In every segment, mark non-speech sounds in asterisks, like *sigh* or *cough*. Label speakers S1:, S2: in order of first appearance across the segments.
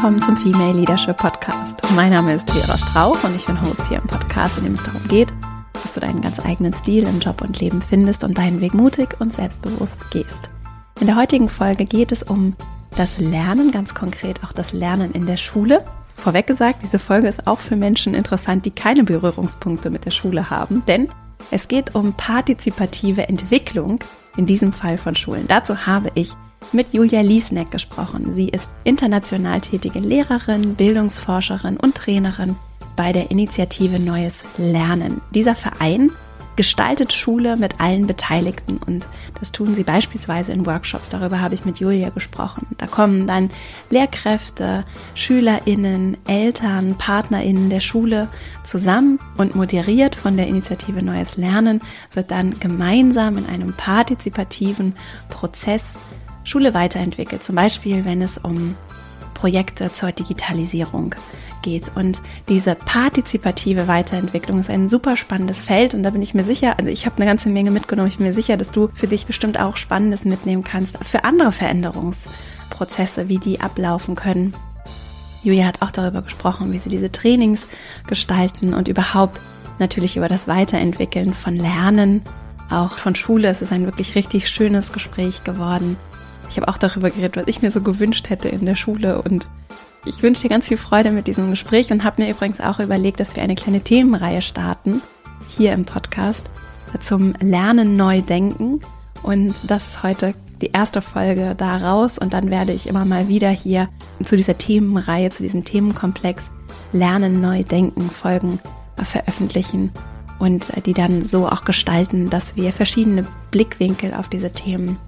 S1: willkommen zum Female Leadership Podcast. Mein Name ist Vera Strauch und ich bin Host hier im Podcast, in dem es darum geht, dass du deinen ganz eigenen Stil im Job und Leben findest und deinen Weg mutig und selbstbewusst gehst. In der heutigen Folge geht es um das Lernen, ganz konkret auch das Lernen in der Schule. Vorweg gesagt, diese Folge ist auch für Menschen interessant, die keine Berührungspunkte mit der Schule haben, denn es geht um partizipative Entwicklung, in diesem Fall von Schulen. Dazu habe ich mit Julia Liesneck gesprochen. Sie ist international tätige Lehrerin, Bildungsforscherin und Trainerin bei der Initiative Neues Lernen. Dieser Verein gestaltet Schule mit allen Beteiligten und das tun sie beispielsweise in Workshops. Darüber habe ich mit Julia gesprochen. Da kommen dann Lehrkräfte, Schülerinnen, Eltern, Partnerinnen der Schule zusammen und moderiert von der Initiative Neues Lernen wird dann gemeinsam in einem partizipativen Prozess Schule weiterentwickelt. Zum Beispiel, wenn es um Projekte zur Digitalisierung geht. Und diese partizipative Weiterentwicklung ist ein super spannendes Feld und da bin ich mir sicher, also ich habe eine ganze Menge mitgenommen, ich bin mir sicher, dass du für dich bestimmt auch Spannendes mitnehmen kannst für andere Veränderungsprozesse, wie die ablaufen können. Julia hat auch darüber gesprochen, wie sie diese Trainings gestalten und überhaupt natürlich über das Weiterentwickeln von Lernen, auch von Schule. Es ist ein wirklich richtig schönes Gespräch geworden. Ich habe auch darüber geredet, was ich mir so gewünscht hätte in der Schule. Und ich wünsche dir ganz viel Freude mit diesem Gespräch und habe mir übrigens auch überlegt, dass wir eine kleine Themenreihe starten hier im Podcast zum Lernen neu denken. Und das ist heute die erste Folge daraus. Und dann werde ich immer mal wieder hier zu dieser Themenreihe, zu diesem Themenkomplex Lernen neu denken Folgen veröffentlichen und die dann so auch gestalten, dass wir verschiedene Blickwinkel auf diese Themen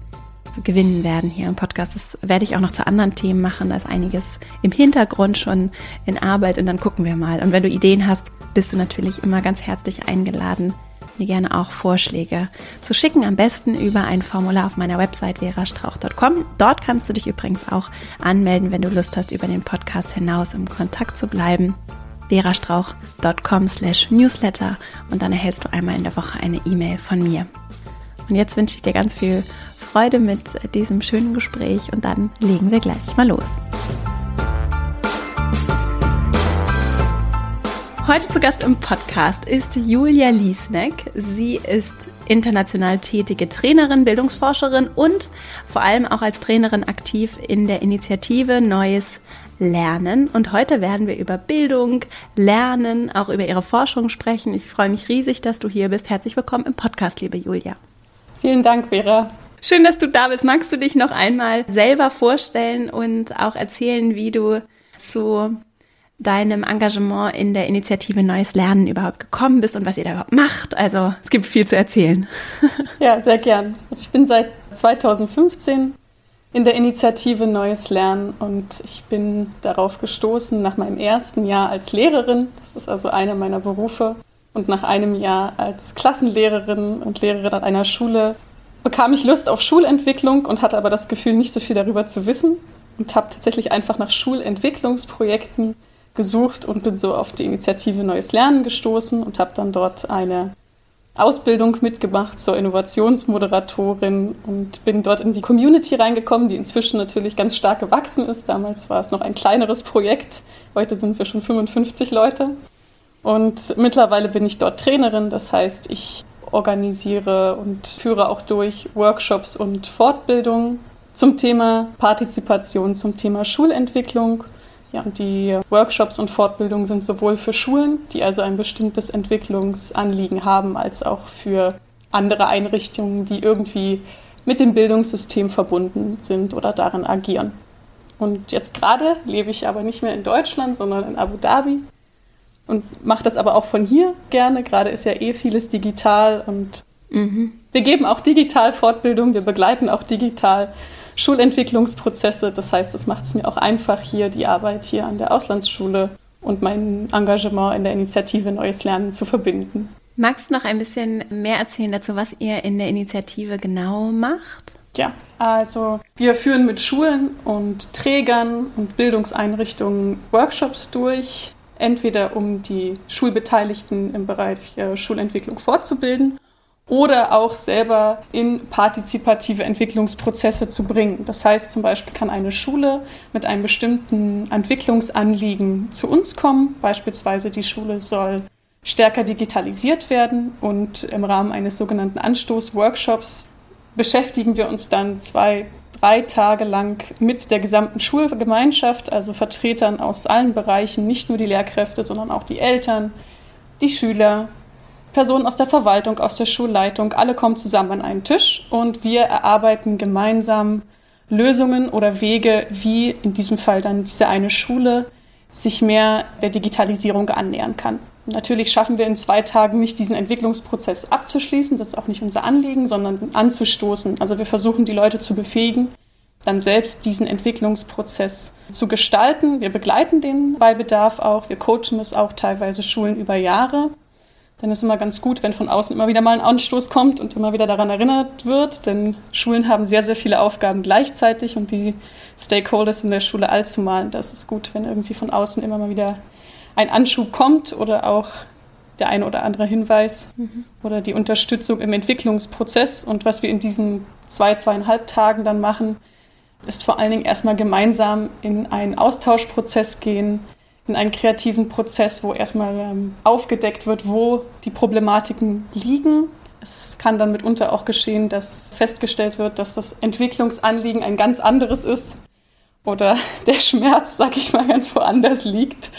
S1: gewinnen werden hier im Podcast. Das werde ich auch noch zu anderen Themen machen. Da ist einiges im Hintergrund schon in Arbeit und dann gucken wir mal. Und wenn du Ideen hast, bist du natürlich immer ganz herzlich eingeladen, mir gerne auch Vorschläge zu schicken. Am besten über ein Formular auf meiner Website verastrauch.com. Dort kannst du dich übrigens auch anmelden, wenn du Lust hast, über den Podcast hinaus im Kontakt zu bleiben verastrauch.com slash newsletter und dann erhältst du einmal in der Woche eine E-Mail von mir. Und jetzt wünsche ich dir ganz viel Freude mit diesem schönen Gespräch und dann legen wir gleich mal los. Heute zu Gast im Podcast ist Julia Liesneck. Sie ist international tätige Trainerin, Bildungsforscherin und vor allem auch als Trainerin aktiv in der Initiative Neues Lernen. Und heute werden wir über Bildung, Lernen, auch über ihre Forschung sprechen. Ich freue mich riesig, dass du hier bist. Herzlich willkommen im Podcast, liebe Julia.
S2: Vielen Dank, Vera.
S1: Schön, dass du da bist. Magst du dich noch einmal selber vorstellen und auch erzählen, wie du zu deinem Engagement in der Initiative Neues Lernen überhaupt gekommen bist und was ihr da überhaupt macht? Also es gibt viel zu erzählen. *laughs*
S2: Ja, sehr gern. Ich bin seit 2015 in der Initiative Neues Lernen und ich bin darauf gestoßen nach meinem ersten Jahr als Lehrerin. Das ist also einer meiner Berufe. Und nach einem Jahr als Klassenlehrerin und Lehrerin an einer Schule bekam ich Lust auf Schulentwicklung und hatte aber das Gefühl, nicht so viel darüber zu wissen und habe tatsächlich einfach nach Schulentwicklungsprojekten gesucht und bin so auf die Initiative Neues Lernen gestoßen und habe dann dort eine Ausbildung mitgemacht zur Innovationsmoderatorin und bin dort in die Community reingekommen, die inzwischen natürlich ganz stark gewachsen ist. Damals war es noch ein kleineres Projekt, heute sind wir schon 55 Leute. Und mittlerweile bin ich dort Trainerin, das heißt, ich organisiere und führe auch durch Workshops und Fortbildungen zum Thema Partizipation, zum Thema Schulentwicklung. Ja, und die Workshops und Fortbildungen sind sowohl für Schulen, die also ein bestimmtes Entwicklungsanliegen haben, als auch für andere Einrichtungen, die irgendwie mit dem Bildungssystem verbunden sind oder darin agieren. Und jetzt gerade lebe ich aber nicht mehr in Deutschland, sondern in Abu Dhabi und mache das aber auch von hier gerne. Gerade ist ja eh vieles digital und mhm. wir geben auch digital Fortbildung, wir begleiten auch digital Schulentwicklungsprozesse. Das heißt, es macht es mir auch einfach hier die Arbeit hier an der Auslandsschule und mein Engagement in der Initiative Neues Lernen zu verbinden.
S1: Magst du noch ein bisschen mehr erzählen dazu, was ihr in der Initiative genau macht?
S2: Ja, also wir führen mit Schulen und Trägern und Bildungseinrichtungen Workshops durch, entweder um die Schulbeteiligten im Bereich Schulentwicklung fortzubilden oder auch selber in partizipative Entwicklungsprozesse zu bringen. Das heißt zum Beispiel kann eine Schule mit einem bestimmten Entwicklungsanliegen zu uns kommen. Beispielsweise die Schule soll stärker digitalisiert werden und im Rahmen eines sogenannten Anstoß-Workshops beschäftigen wir uns dann zwei, drei Tage lang mit der gesamten Schulgemeinschaft, also Vertretern aus allen Bereichen, nicht nur die Lehrkräfte, sondern auch die Eltern, die Schüler, Personen aus der Verwaltung, aus der Schulleitung, alle kommen zusammen an einen Tisch und wir erarbeiten gemeinsam Lösungen oder Wege, wie in diesem Fall dann diese eine Schule sich mehr der Digitalisierung annähern kann. Natürlich schaffen wir in zwei Tagen nicht diesen Entwicklungsprozess abzuschließen, das ist auch nicht unser Anliegen, sondern anzustoßen. Also wir versuchen die Leute zu befähigen, dann selbst diesen Entwicklungsprozess zu gestalten. Wir begleiten den bei Bedarf auch, wir coachen es auch teilweise Schulen über Jahre dann ist immer ganz gut, wenn von außen immer wieder mal ein Anstoß kommt und immer wieder daran erinnert wird, denn Schulen haben sehr, sehr viele Aufgaben gleichzeitig und die Stakeholders in der Schule allzumal. Das ist gut, wenn irgendwie von außen immer mal wieder ein Anschub kommt oder auch der eine oder andere Hinweis mhm. oder die Unterstützung im Entwicklungsprozess. Und was wir in diesen zwei, zweieinhalb Tagen dann machen, ist vor allen Dingen erstmal gemeinsam in einen Austauschprozess gehen, in einen kreativen Prozess, wo erstmal ähm, aufgedeckt wird, wo die Problematiken liegen. Es kann dann mitunter auch geschehen, dass festgestellt wird, dass das Entwicklungsanliegen ein ganz anderes ist oder *laughs* der Schmerz, sag ich mal, ganz woanders liegt,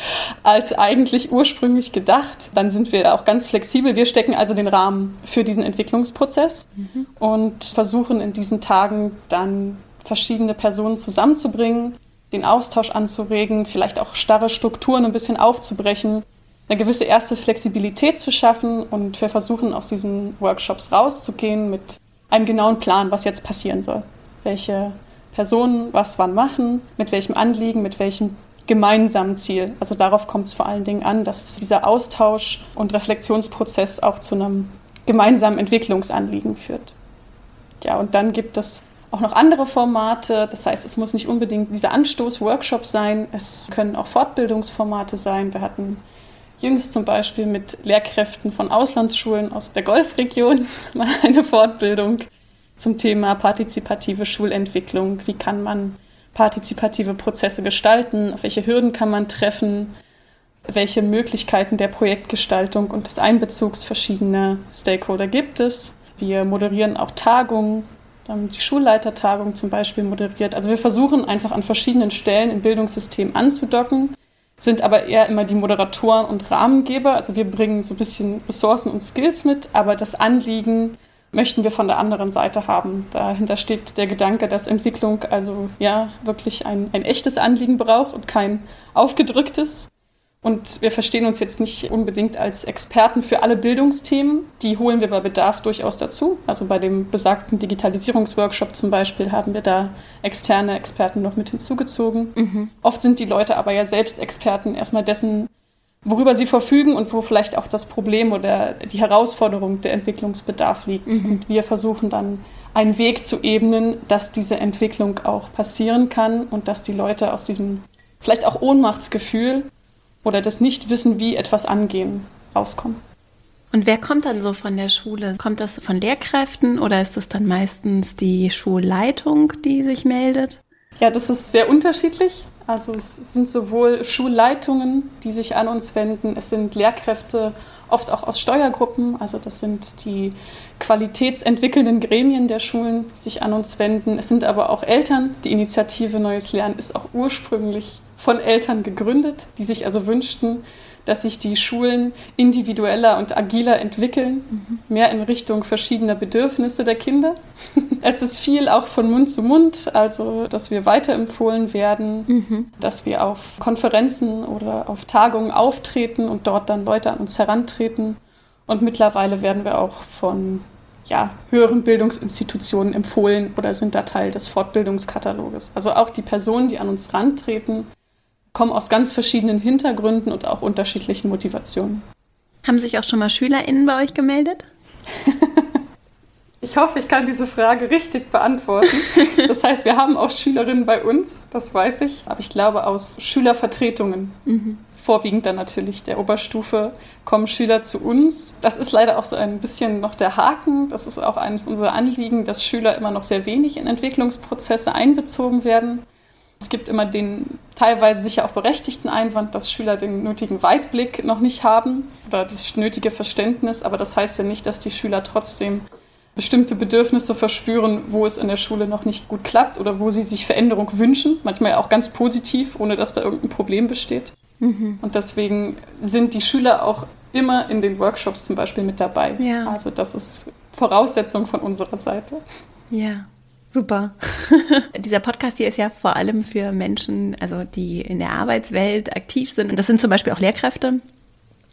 S2: als eigentlich ursprünglich gedacht. Dann sind wir auch ganz flexibel. Wir stecken also den Rahmen für diesen Entwicklungsprozess mhm. und versuchen in diesen Tagen dann verschiedene Personen zusammenzubringen, den Austausch anzuregen, vielleicht auch starre Strukturen ein bisschen aufzubrechen, eine gewisse erste Flexibilität zu schaffen und wir versuchen aus diesen Workshops rauszugehen mit einem genauen Plan, was jetzt passieren soll. Welche Personen was wann machen, mit welchem Anliegen, mit welchem gemeinsamen Ziel. Also darauf kommt es vor allen Dingen an, dass dieser Austausch und Reflexionsprozess auch zu einem gemeinsamen Entwicklungsanliegen führt. Ja, und dann gibt es auch noch andere Formate. Das heißt, es muss nicht unbedingt dieser Anstoß-Workshop sein. Es können auch Fortbildungsformate sein. Wir hatten jüngst zum Beispiel mit Lehrkräften von Auslandsschulen aus der Golfregion *laughs* mal eine Fortbildung zum Thema partizipative Schulentwicklung. Wie kann man partizipative Prozesse gestalten? Auf welche Hürden kann man treffen? Welche Möglichkeiten der Projektgestaltung und des Einbezugs verschiedener Stakeholder gibt es? Wir moderieren auch Tagungen die Schulleitertagung zum Beispiel moderiert. Also wir versuchen einfach an verschiedenen Stellen im Bildungssystem anzudocken, sind aber eher immer die Moderatoren und Rahmengeber. Also wir bringen so ein bisschen Ressourcen und Skills mit, aber das Anliegen möchten wir von der anderen Seite haben. Dahinter steht der Gedanke, dass Entwicklung also ja wirklich ein, ein echtes Anliegen braucht und kein aufgedrücktes. Und wir verstehen uns jetzt nicht unbedingt als Experten für alle Bildungsthemen. Die holen wir bei Bedarf durchaus dazu. Also bei dem besagten Digitalisierungsworkshop zum Beispiel haben wir da externe Experten noch mit hinzugezogen. Mhm. Oft sind die Leute aber ja selbst Experten erstmal dessen, worüber sie verfügen und wo vielleicht auch das Problem oder die Herausforderung der Entwicklungsbedarf liegt. Mhm. Und wir versuchen dann einen Weg zu ebnen, dass diese Entwicklung auch passieren kann und dass die Leute aus diesem vielleicht auch Ohnmachtsgefühl oder das Nichtwissen, wie etwas angehen, rauskommen.
S1: Und wer kommt dann so von der Schule? Kommt das von Lehrkräften oder ist es dann meistens die Schulleitung, die sich meldet?
S2: Ja, das ist sehr unterschiedlich. Also es sind sowohl Schulleitungen, die sich an uns wenden, es sind Lehrkräfte, oft auch aus Steuergruppen, also das sind die qualitätsentwickelnden Gremien der Schulen, die sich an uns wenden. Es sind aber auch Eltern. Die Initiative Neues Lernen ist auch ursprünglich von Eltern gegründet, die sich also wünschten, dass sich die Schulen individueller und agiler entwickeln, mhm. mehr in Richtung verschiedener Bedürfnisse der Kinder. *laughs* es ist viel auch von Mund zu Mund, also dass wir weiterempfohlen werden, mhm. dass wir auf Konferenzen oder auf Tagungen auftreten und dort dann Leute an uns herantreten. Und mittlerweile werden wir auch von ja, höheren Bildungsinstitutionen empfohlen oder sind da Teil des Fortbildungskataloges. Also auch die Personen, die an uns rantreten, kommen aus ganz verschiedenen Hintergründen und auch unterschiedlichen Motivationen.
S1: Haben sich auch schon mal SchülerInnen bei euch gemeldet? *laughs*
S2: ich hoffe, ich kann diese Frage richtig beantworten. *laughs* Das heißt, wir haben auch Schülerinnen bei uns, das weiß ich, aber ich glaube aus Schülervertretungen. Mhm. vorwiegend dann natürlich der Oberstufe, kommen Schüler zu uns. Das ist leider auch so ein bisschen noch der Haken. Das ist auch eines unserer Anliegen, dass Schüler immer noch sehr wenig in Entwicklungsprozesse einbezogen werden. Es gibt immer den teilweise sicher auch berechtigten Einwand, dass Schüler den nötigen Weitblick noch nicht haben oder das nötige Verständnis. Aber das heißt ja nicht, dass die Schüler trotzdem bestimmte Bedürfnisse verspüren, wo es in der Schule noch nicht gut klappt oder wo sie sich Veränderung wünschen. Manchmal auch ganz positiv, ohne dass da irgendein Problem besteht. Mhm. Und deswegen sind die Schüler auch immer in den Workshops zum Beispiel mit dabei. Ja. Also das ist Voraussetzung von unserer Seite.
S1: Ja. Super. *laughs* Dieser Podcast hier ist ja vor allem für Menschen, also die in der Arbeitswelt aktiv sind. Und das sind zum Beispiel auch Lehrkräfte,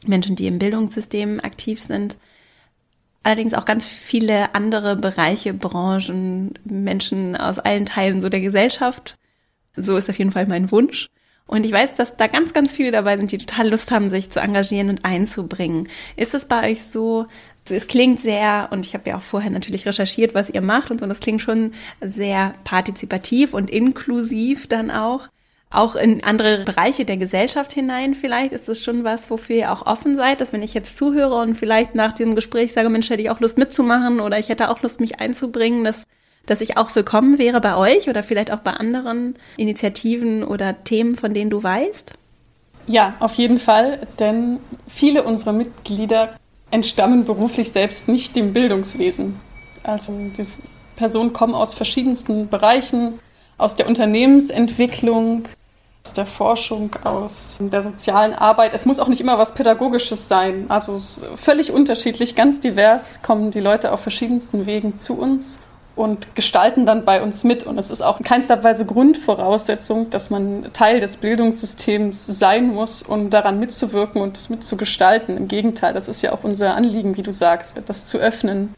S1: Menschen, die im Bildungssystem aktiv sind. Allerdings auch ganz viele andere Bereiche, Branchen, Menschen aus allen Teilen so der Gesellschaft. So ist auf jeden Fall mein Wunsch. Und ich weiß, dass da ganz, ganz viele dabei sind, die total Lust haben, sich zu engagieren und einzubringen. Ist es bei euch so, es klingt sehr, und ich habe ja auch vorher natürlich recherchiert, was ihr macht und so, das klingt schon sehr partizipativ und inklusiv dann auch. Auch in andere Bereiche der Gesellschaft hinein vielleicht ist das schon was, wofür ihr auch offen seid, dass wenn ich jetzt zuhöre und vielleicht nach diesem Gespräch sage, Mensch, hätte ich auch Lust mitzumachen oder ich hätte auch Lust, mich einzubringen, dass, dass ich auch willkommen wäre bei euch oder vielleicht auch bei anderen Initiativen oder Themen, von denen du weißt?
S2: Ja, auf jeden Fall, denn viele unserer Mitglieder entstammen beruflich selbst nicht dem Bildungswesen. Also die Personen kommen aus verschiedensten Bereichen, aus der Unternehmensentwicklung, aus der Forschung, aus der sozialen Arbeit. Es muss auch nicht immer was Pädagogisches sein. Also völlig unterschiedlich, ganz divers kommen die Leute auf verschiedensten Wegen zu uns und gestalten dann bei uns mit. Und es ist auch in keinster Weise Grundvoraussetzung, dass man Teil des Bildungssystems sein muss, um daran mitzuwirken und es mitzugestalten. Im Gegenteil, das ist ja auch unser Anliegen, wie du sagst, das zu öffnen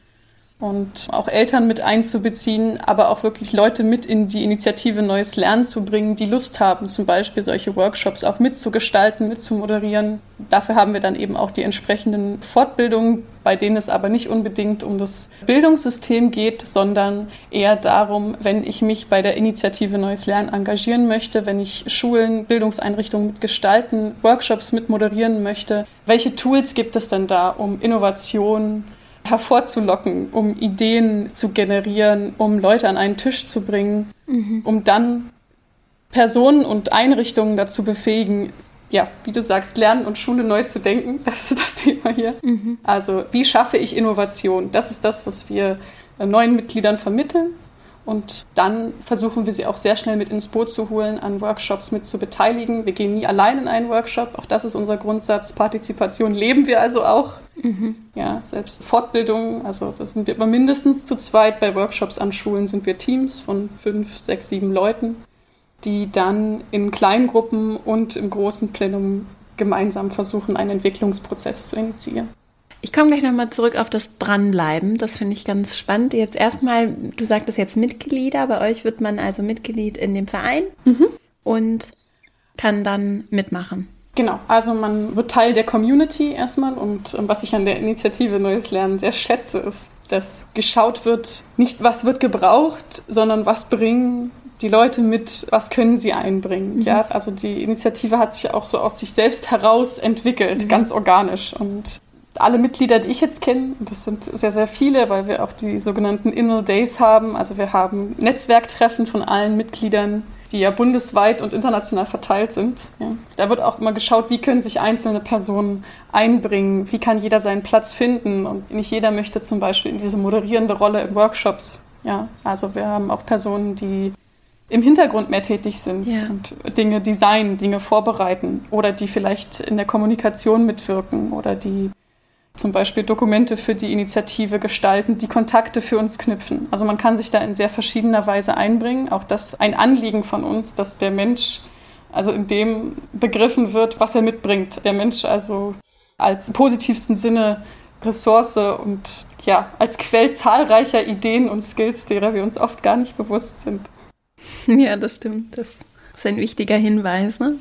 S2: und auch Eltern mit einzubeziehen, aber auch wirklich Leute mit in die Initiative Neues Lernen zu bringen, die Lust haben, zum Beispiel solche Workshops auch mitzugestalten, mitzumoderieren. Dafür haben wir dann eben auch die entsprechenden Fortbildungen, bei denen es aber nicht unbedingt um das Bildungssystem geht, sondern eher darum, wenn ich mich bei der Initiative Neues Lernen engagieren möchte, wenn ich Schulen, Bildungseinrichtungen mitgestalten, Workshops mitmoderieren möchte, welche Tools gibt es denn da, um Innovation hervorzulocken, um Ideen zu generieren, um Leute an einen Tisch zu bringen, mhm. um dann Personen und Einrichtungen dazu befähigen, ja, wie du sagst, Lernen und Schule neu zu denken. Das ist das Thema hier. Mhm. Also, wie schaffe ich Innovation? Das ist das, was wir neuen Mitgliedern vermitteln. Und dann versuchen wir sie auch sehr schnell mit ins Boot zu holen, an Workshops mit zu beteiligen. Wir gehen nie allein in einen Workshop. Auch das ist unser Grundsatz. Partizipation leben wir also auch. Mhm. Ja, selbst Fortbildung. Also da sind wir immer mindestens zu zweit. Bei Workshops an Schulen sind wir Teams von fünf, sechs, sieben Leuten, die dann in Kleingruppen und im großen Plenum gemeinsam versuchen, einen Entwicklungsprozess zu initiieren.
S1: Ich komme gleich nochmal zurück auf das Dranbleiben. Das finde ich ganz spannend. Jetzt erstmal, du sagtest jetzt Mitglieder. Bei euch wird man also Mitglied in dem Verein mhm. und kann dann mitmachen.
S2: Genau, also man wird Teil der Community erstmal und was ich an der Initiative Neues Lernen sehr schätze, ist, dass geschaut wird, nicht was wird gebraucht, sondern was bringen die Leute mit, was können sie einbringen. Mhm. Ja, also die Initiative hat sich auch so aus sich selbst heraus entwickelt, mhm. ganz organisch und alle Mitglieder, die ich jetzt kenne, das sind sehr, sehr viele, weil wir auch die sogenannten Inner Days haben. Also wir haben Netzwerktreffen von allen Mitgliedern, die ja bundesweit und international verteilt sind. Ja. Da wird auch immer geschaut, wie können sich einzelne Personen einbringen, wie kann jeder seinen Platz finden. Und nicht jeder möchte zum Beispiel in diese moderierende Rolle in Workshops. Ja, also wir haben auch Personen, die im Hintergrund mehr tätig sind ja. und Dinge designen, Dinge vorbereiten oder die vielleicht in der Kommunikation mitwirken oder die zum Beispiel Dokumente für die Initiative gestalten, die Kontakte für uns knüpfen. Also man kann sich da in sehr verschiedener Weise einbringen. Auch das ein Anliegen von uns, dass der Mensch also in dem begriffen wird, was er mitbringt. Der Mensch also als positivsten Sinne Ressource und ja, als Quell zahlreicher Ideen und Skills, derer wir uns oft gar nicht bewusst sind. *laughs*
S1: Ja, das stimmt. Das ist ein wichtiger Hinweis. Ne?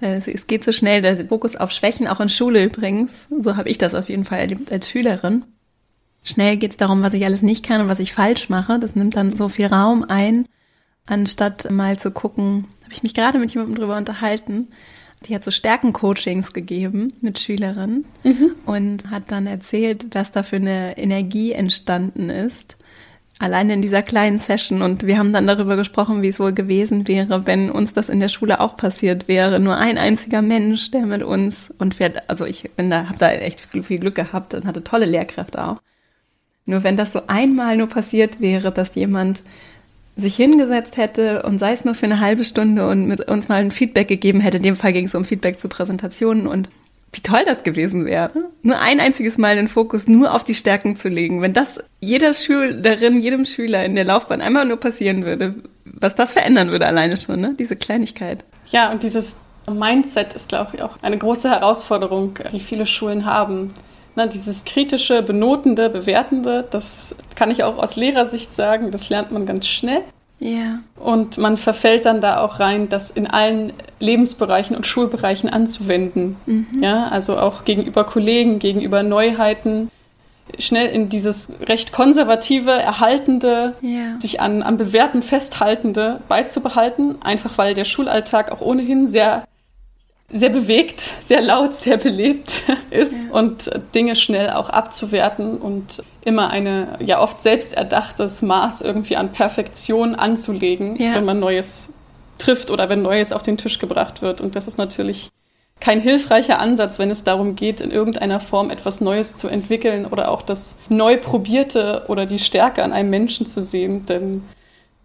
S1: Äh, es geht so schnell, der Fokus auf Schwächen, auch in Schule übrigens. So habe ich das auf jeden Fall erlebt als Schülerin. Schnell geht es darum, was ich alles nicht kann und was ich falsch mache. Das nimmt dann so viel Raum ein, anstatt mal zu gucken, habe ich mich gerade mit jemandem drüber unterhalten. die hat so Stärkencoachings gegeben mit Schülerinnen mhm. und hat dann erzählt, was da für eine Energie entstanden ist. Alleine in dieser kleinen Session und wir haben dann darüber gesprochen, wie es wohl gewesen wäre, wenn uns das in der Schule auch passiert wäre. Nur ein einziger Mensch, der mit uns und wir, also ich bin da, habe da echt viel Glück gehabt und hatte tolle Lehrkräfte auch. Nur wenn das so einmal nur passiert wäre, dass jemand sich hingesetzt hätte und sei es nur für eine halbe Stunde und mit uns mal ein Feedback gegeben hätte. In dem Fall ging es um Feedback zu Präsentationen und wie toll das gewesen wäre. Nur ein einziges Mal den Fokus nur auf die Stärken zu legen. Wenn das jeder Schülerin, jedem Schüler in der Laufbahn einmal nur passieren würde, was das verändern würde alleine schon, ne? Diese Kleinigkeit.
S2: Ja, und dieses Mindset ist, glaube ich, auch eine große Herausforderung, die viele Schulen haben. Na, dieses kritische, benotende, bewertende, das kann ich auch aus Lehrersicht sagen, das lernt man ganz schnell.
S1: Ja.
S2: Und man verfällt dann da auch rein, das in allen Lebensbereichen und Schulbereichen anzuwenden. Mhm. Ja, also auch gegenüber Kollegen, gegenüber Neuheiten, schnell in dieses recht konservative, erhaltende,
S1: ja.
S2: sich an, an Bewährten festhaltende beizubehalten, einfach weil der Schulalltag auch ohnehin sehr sehr bewegt, sehr laut, sehr belebt *laughs* ist ja. und Dinge schnell auch abzuwerten und immer eine ja oft selbst erdachtes Maß irgendwie an Perfektion anzulegen, ja. wenn man Neues trifft oder wenn Neues auf den Tisch gebracht wird. Und das ist natürlich kein hilfreicher Ansatz, wenn es darum geht, in irgendeiner Form etwas Neues zu entwickeln oder auch das Neuprobierte oder die Stärke an einem Menschen zu sehen. Denn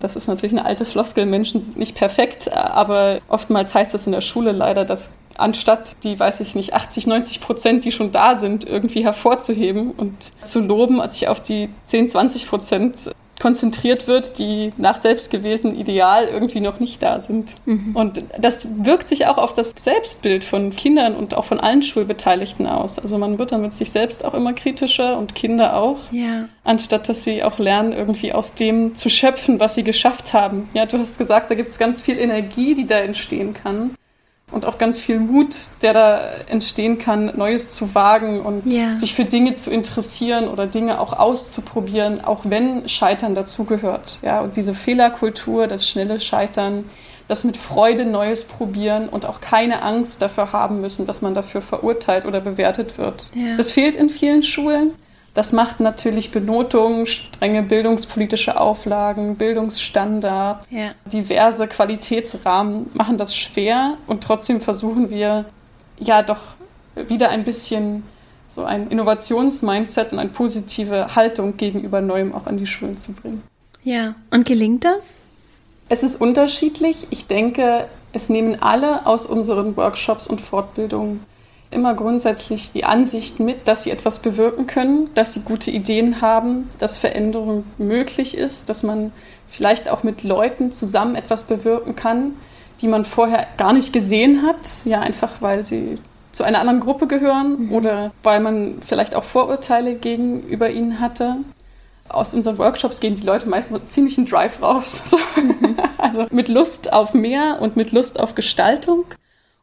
S2: das ist natürlich eine alte Floskel, Menschen sind nicht perfekt, aber oftmals heißt es in der Schule leider, dass anstatt die, weiß ich nicht, 80, 90 Prozent, die schon da sind, irgendwie hervorzuheben und zu loben, als sich auf die 10, 20 Prozent konzentriert wird, die nach selbstgewählten Ideal irgendwie noch nicht da sind. Mhm. Und das wirkt sich auch auf das Selbstbild von Kindern und auch von allen Schulbeteiligten aus. Also man wird dann mit sich selbst auch immer kritischer und Kinder auch,
S1: ja.
S2: anstatt dass sie auch lernen, irgendwie aus dem zu schöpfen, was sie geschafft haben. Ja, du hast gesagt, da gibt es ganz viel Energie, die da entstehen kann und auch ganz viel Mut, der da entstehen kann, Neues zu wagen und
S1: ja.
S2: sich für Dinge zu interessieren oder Dinge auch auszuprobieren, auch wenn Scheitern dazugehört. Ja, und diese Fehlerkultur, das schnelle Scheitern, das mit Freude Neues probieren und auch keine Angst dafür haben müssen, dass man dafür verurteilt oder bewertet wird.
S1: Ja.
S2: Das fehlt in vielen Schulen. Das macht natürlich Benotungen, strenge bildungspolitische Auflagen, Bildungsstandard,
S1: ja.
S2: diverse Qualitätsrahmen machen das schwer und trotzdem versuchen wir ja doch wieder ein bisschen so ein Innovationsmindset und eine positive Haltung gegenüber Neuem auch an die Schulen zu bringen.
S1: Ja, und gelingt das?
S2: Es ist unterschiedlich. Ich denke, es nehmen alle aus unseren Workshops und Fortbildungen immer grundsätzlich die Ansicht mit, dass sie etwas bewirken können, dass sie gute Ideen haben, dass Veränderung möglich ist, dass man vielleicht auch mit Leuten zusammen etwas bewirken kann, die man vorher gar nicht gesehen hat, ja einfach weil sie zu einer anderen Gruppe gehören mhm. oder weil man vielleicht auch Vorurteile gegenüber ihnen hatte. Aus unseren Workshops gehen die Leute meistens mit ziemlichen Drive raus. *laughs* Mhm. *laughs* also mit Lust auf mehr und mit Lust auf Gestaltung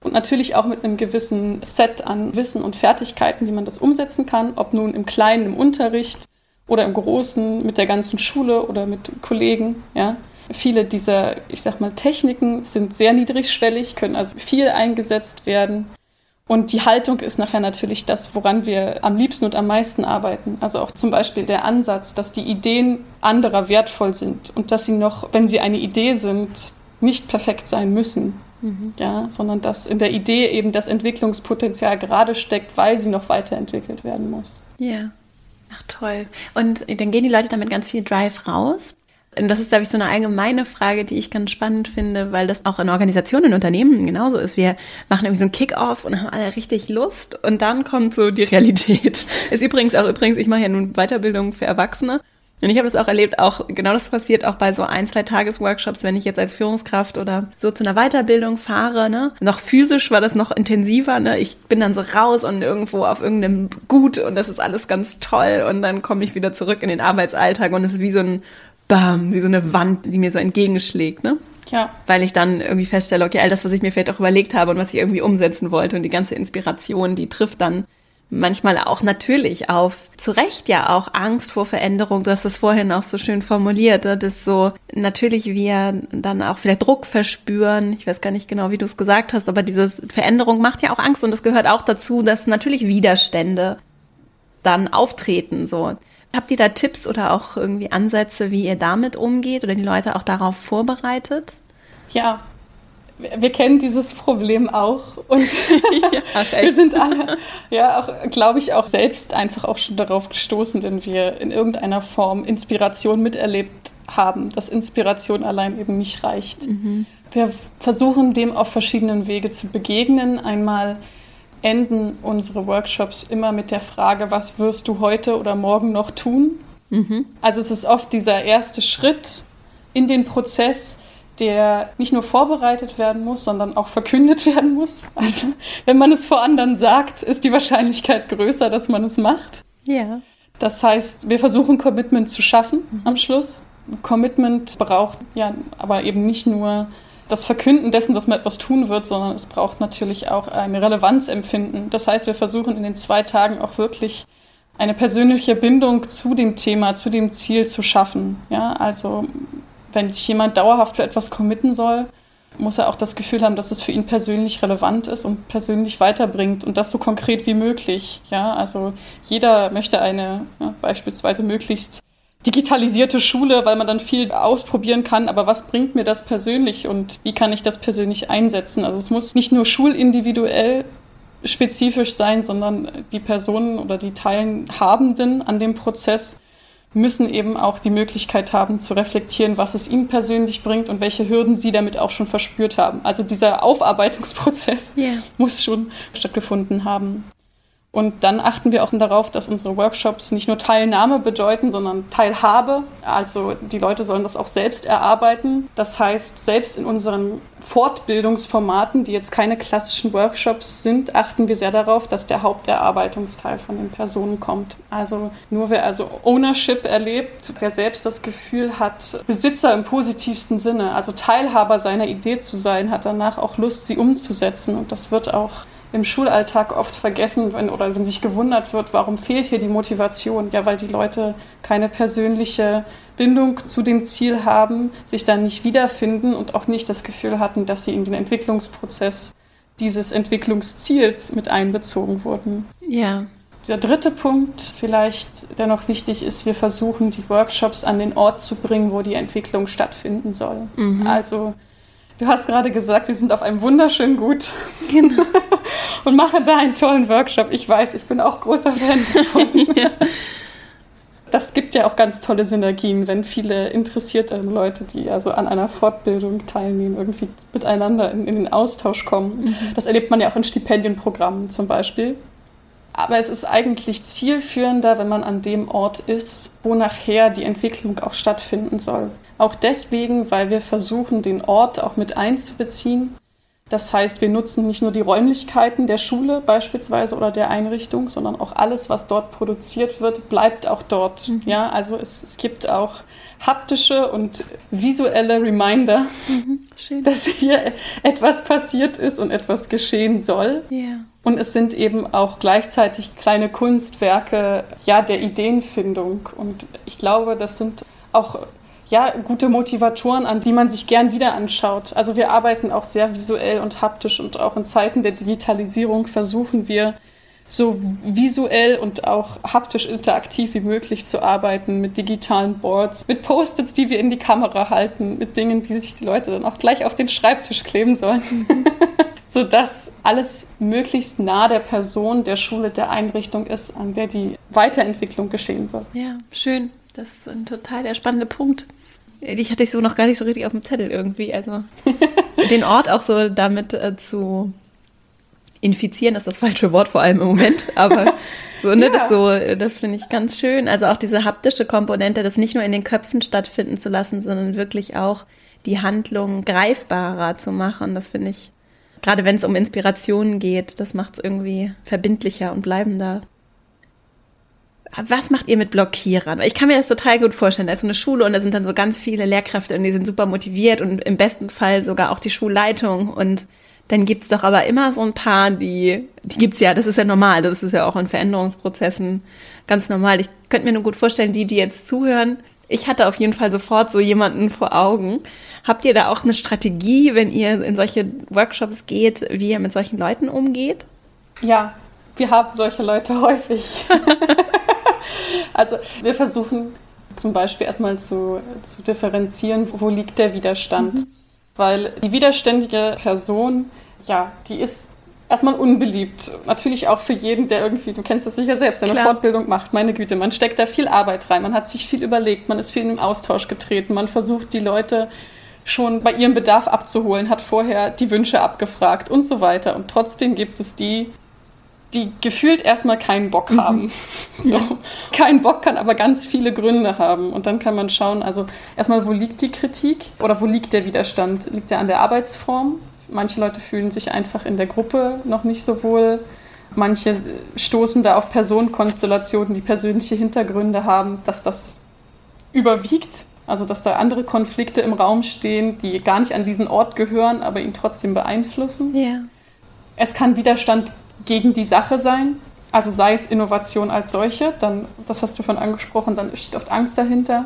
S2: und natürlich auch mit einem gewissen Set an Wissen und Fertigkeiten, wie man das umsetzen kann, ob nun im Kleinen im Unterricht oder im Großen mit der ganzen Schule oder mit Kollegen. Ja. Viele dieser, ich sag mal, Techniken sind sehr niedrigschwellig, können also viel eingesetzt werden. Und die Haltung ist nachher natürlich das, woran wir am liebsten und am meisten arbeiten. Also auch zum Beispiel der Ansatz, dass die Ideen anderer wertvoll sind und dass sie noch, wenn sie eine Idee sind, nicht perfekt sein müssen. Mhm. Ja, sondern dass in der Idee eben das Entwicklungspotenzial gerade steckt, weil sie noch weiterentwickelt werden muss.
S1: Ja. Ach toll. Und dann gehen die Leute damit ganz viel Drive raus. Und das ist, glaube ich, so eine allgemeine Frage, die ich ganz spannend finde, weil das auch in Organisationen, in Unternehmen genauso ist. Wir machen irgendwie so einen Kick-Off und haben alle richtig Lust und dann kommt so die Realität. *laughs* Ist übrigens auch übrigens, ich mache ja nun Weiterbildung für Erwachsene und ich habe das auch erlebt, auch genau das passiert auch bei so ein, zwei Tagesworkshops, wenn ich jetzt als Führungskraft oder so zu einer Weiterbildung fahre, ne? Noch physisch war das noch intensiver, ne? Ich bin dann so raus und irgendwo auf irgendeinem Gut und das ist alles ganz toll und dann komme ich wieder zurück in den Arbeitsalltag und es ist wie so ein Bam, wie so eine Wand, die mir so entgegenschlägt, ne?
S2: Ja.
S1: Weil ich dann irgendwie feststelle, okay, all das, was ich mir vielleicht auch überlegt habe und was ich irgendwie umsetzen wollte und die ganze Inspiration, die trifft dann manchmal auch natürlich auf, zu Recht ja auch Angst vor Veränderung. Du hast es vorhin auch so schön formuliert, ne? dass so natürlich wir dann auch vielleicht Druck verspüren. Ich weiß gar nicht genau, wie du es gesagt hast, aber diese Veränderung macht ja auch Angst und es gehört auch dazu, dass natürlich Widerstände dann auftreten, so. Habt ihr da Tipps oder auch irgendwie Ansätze, wie ihr damit umgeht oder die Leute auch darauf vorbereitet?
S2: Ja, wir kennen dieses Problem auch und *laughs* ja, wir sind alle, ja, auch, glaube ich, auch selbst einfach auch schon darauf gestoßen, wenn wir in irgendeiner Form Inspiration miterlebt haben, dass Inspiration allein eben nicht reicht. Mhm. Wir versuchen dem auf verschiedenen Wege zu begegnen. Einmal enden unsere Workshops immer mit der Frage, was wirst du heute oder morgen noch tun? Mhm. Also es ist oft dieser erste Schritt in den Prozess, der nicht nur vorbereitet werden muss, sondern auch verkündet werden muss. Also wenn man es vor anderen sagt, ist die Wahrscheinlichkeit größer, dass man es macht.
S1: Ja.
S2: Das heißt, wir versuchen Commitment zu schaffen mhm. am Schluss. Commitment braucht ja aber eben nicht nur das Verkünden dessen, dass man etwas tun wird, sondern es braucht natürlich auch ein Relevanzempfinden. Das heißt, wir versuchen in den zwei Tagen auch wirklich eine persönliche Bindung zu dem Thema, zu dem Ziel zu schaffen. Ja, also wenn sich jemand dauerhaft für etwas committen soll, muss er auch das Gefühl haben, dass es für ihn persönlich relevant ist und persönlich weiterbringt und das so konkret wie möglich. Ja, also jeder möchte eine ja, beispielsweise möglichst digitalisierte Schule, weil man dann viel ausprobieren kann. Aber was bringt mir das persönlich und wie kann ich das persönlich einsetzen? Also es muss nicht nur schulindividuell spezifisch sein, sondern die Personen oder die Teilhabenden an dem Prozess müssen eben auch die Möglichkeit haben zu reflektieren, was es ihnen persönlich bringt und welche Hürden sie damit auch schon verspürt haben. Also dieser Aufarbeitungsprozess yeah. muss schon stattgefunden haben. Und dann achten wir auch darauf, dass unsere Workshops nicht nur Teilnahme bedeuten, sondern Teilhabe. Also die Leute sollen das auch selbst erarbeiten. Das heißt, selbst in unseren Fortbildungsformaten, die jetzt keine klassischen Workshops sind, achten wir sehr darauf, dass der Haupterarbeitungsteil von den Personen kommt. Also nur wer also Ownership erlebt, wer selbst das Gefühl hat, Besitzer im positivsten Sinne, also Teilhaber seiner Idee zu sein, hat danach auch Lust, sie umzusetzen. Und das wird auch im Schulalltag oft vergessen wenn, oder wenn sich gewundert wird, warum fehlt hier die Motivation? Ja, weil die Leute keine persönliche Bindung zu dem Ziel haben, sich dann nicht wiederfinden und auch nicht das Gefühl hatten, dass sie in den Entwicklungsprozess dieses Entwicklungsziels mit einbezogen wurden.
S1: Ja.
S2: Der dritte Punkt vielleicht, der noch wichtig ist, wir versuchen die Workshops an den Ort zu bringen, wo die Entwicklung stattfinden soll. Mhm. Also Du hast gerade gesagt, wir sind auf einem wunderschönen Gut. Genau. *laughs* und machen da einen tollen Workshop. Ich weiß, ich bin auch großer Fan davon. *laughs* ja. Das gibt ja auch ganz tolle Synergien, wenn viele interessierte Leute, die also an einer Fortbildung teilnehmen, irgendwie miteinander in, in den Austausch kommen. Mhm. Das erlebt man ja auch in Stipendienprogrammen zum Beispiel. Aber es ist eigentlich zielführender, wenn man an dem Ort ist, wo nachher die Entwicklung auch stattfinden soll. Auch deswegen, weil wir versuchen, den Ort auch mit einzubeziehen. Das heißt, wir nutzen nicht nur die Räumlichkeiten der Schule beispielsweise oder der Einrichtung, sondern auch alles, was dort produziert wird, bleibt auch dort. Mhm. Ja, also es, es, gibt auch haptische und visuelle Reminder, mhm, dass hier etwas passiert ist und etwas geschehen soll.
S1: Yeah.
S2: Und es sind eben auch gleichzeitig kleine Kunstwerke, ja, der Ideenfindung. Und ich glaube, das sind auch ja, gute Motivatoren, an die man sich gern wieder anschaut. Also wir arbeiten auch sehr visuell und haptisch und auch in Zeiten der Digitalisierung versuchen wir so visuell und auch haptisch interaktiv wie möglich zu arbeiten mit digitalen Boards, mit Post-its, die wir in die Kamera halten, mit Dingen, die sich die Leute dann auch gleich auf den Schreibtisch kleben sollen. *laughs* sodass alles möglichst nah der Person, der Schule, der Einrichtung ist, an der die Weiterentwicklung geschehen soll.
S1: Ja, schön. Das ist ein total der spannende Punkt. Ich hatte ich so noch gar nicht so richtig auf dem Zettel irgendwie. Also *laughs* den Ort auch so damit äh, zu infizieren ist das falsche Wort vor allem im Moment, aber *laughs* so ne, ja. das so das finde ich ganz schön. Also auch diese haptische Komponente, das nicht nur in den Köpfen stattfinden zu lassen, sondern wirklich auch die Handlung greifbarer zu machen. Das finde ich gerade wenn es um Inspirationen geht, das macht es irgendwie verbindlicher und bleibender was macht ihr mit Blockierern? Ich kann mir das total gut vorstellen. Da ist so eine Schule und da sind dann so ganz viele Lehrkräfte und die sind super motiviert und im besten Fall sogar auch die Schulleitung und Dann gibt's doch aber immer so ein paar, die, die gibt's ja, das ist ja normal, das ist ja auch in Veränderungsprozessen ganz normal. Ich könnte mir nur gut vorstellen, die, die jetzt zuhören, ich hatte auf jeden Fall sofort so jemanden vor Augen. Habt ihr da auch eine Strategie, wenn ihr in solche Workshops geht, wie ihr mit solchen Leuten umgeht?
S2: Ja, wir haben solche Leute häufig. *laughs* also wir versuchen zum Beispiel erstmal zu, zu differenzieren, wo liegt der Widerstand. Mhm. Weil die widerständige Person, ja, die ist erstmal unbeliebt. Natürlich auch für jeden, der irgendwie, du kennst das sicher selbst, der eine Fortbildung macht. Meine Güte, man steckt da viel Arbeit rein, man hat sich viel überlegt, man ist viel im Austausch getreten, man versucht die Leute schon bei ihrem Bedarf abzuholen, hat vorher die Wünsche abgefragt und so weiter. Und trotzdem gibt es die, die gefühlt erstmal keinen Bock mhm. haben. Mhm. *laughs* So. Ja. Kein Bock kann aber ganz viele Gründe haben. Und dann kann man schauen, also erstmal, wo liegt die Kritik oder wo liegt der Widerstand? Liegt der an der Arbeitsform? Manche Leute fühlen sich einfach in der Gruppe noch nicht so wohl. Manche stoßen da auf Personenkonstellationen, die persönliche Hintergründe haben, dass das überwiegt. Also dass da andere Konflikte im Raum stehen, die gar nicht an diesen Ort gehören, aber ihn trotzdem beeinflussen.
S1: Ja.
S2: Es kann Widerstand gegen die Sache sein, also sei es Innovation als solche, dann, das hast du schon angesprochen, dann steht oft Angst dahinter.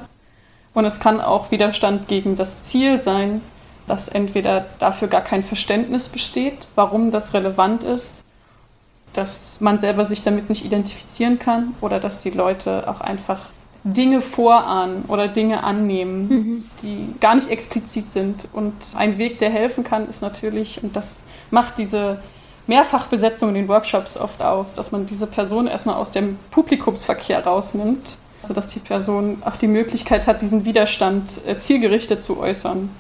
S2: Und es kann auch Widerstand gegen das Ziel sein, dass entweder dafür gar kein Verständnis besteht, warum das relevant ist, dass man selber sich damit nicht identifizieren kann oder dass die Leute auch einfach Dinge vorahnen oder Dinge annehmen, mhm. die gar nicht explizit sind. Und ein Weg, der helfen kann, ist natürlich, und das macht diese Mehrfachbesetzung in den Workshops oft aus, dass man diese Person erstmal aus dem Publikumsverkehr rausnimmt, sodass die Person auch die Möglichkeit hat, diesen Widerstand äh, zielgerichtet zu äußern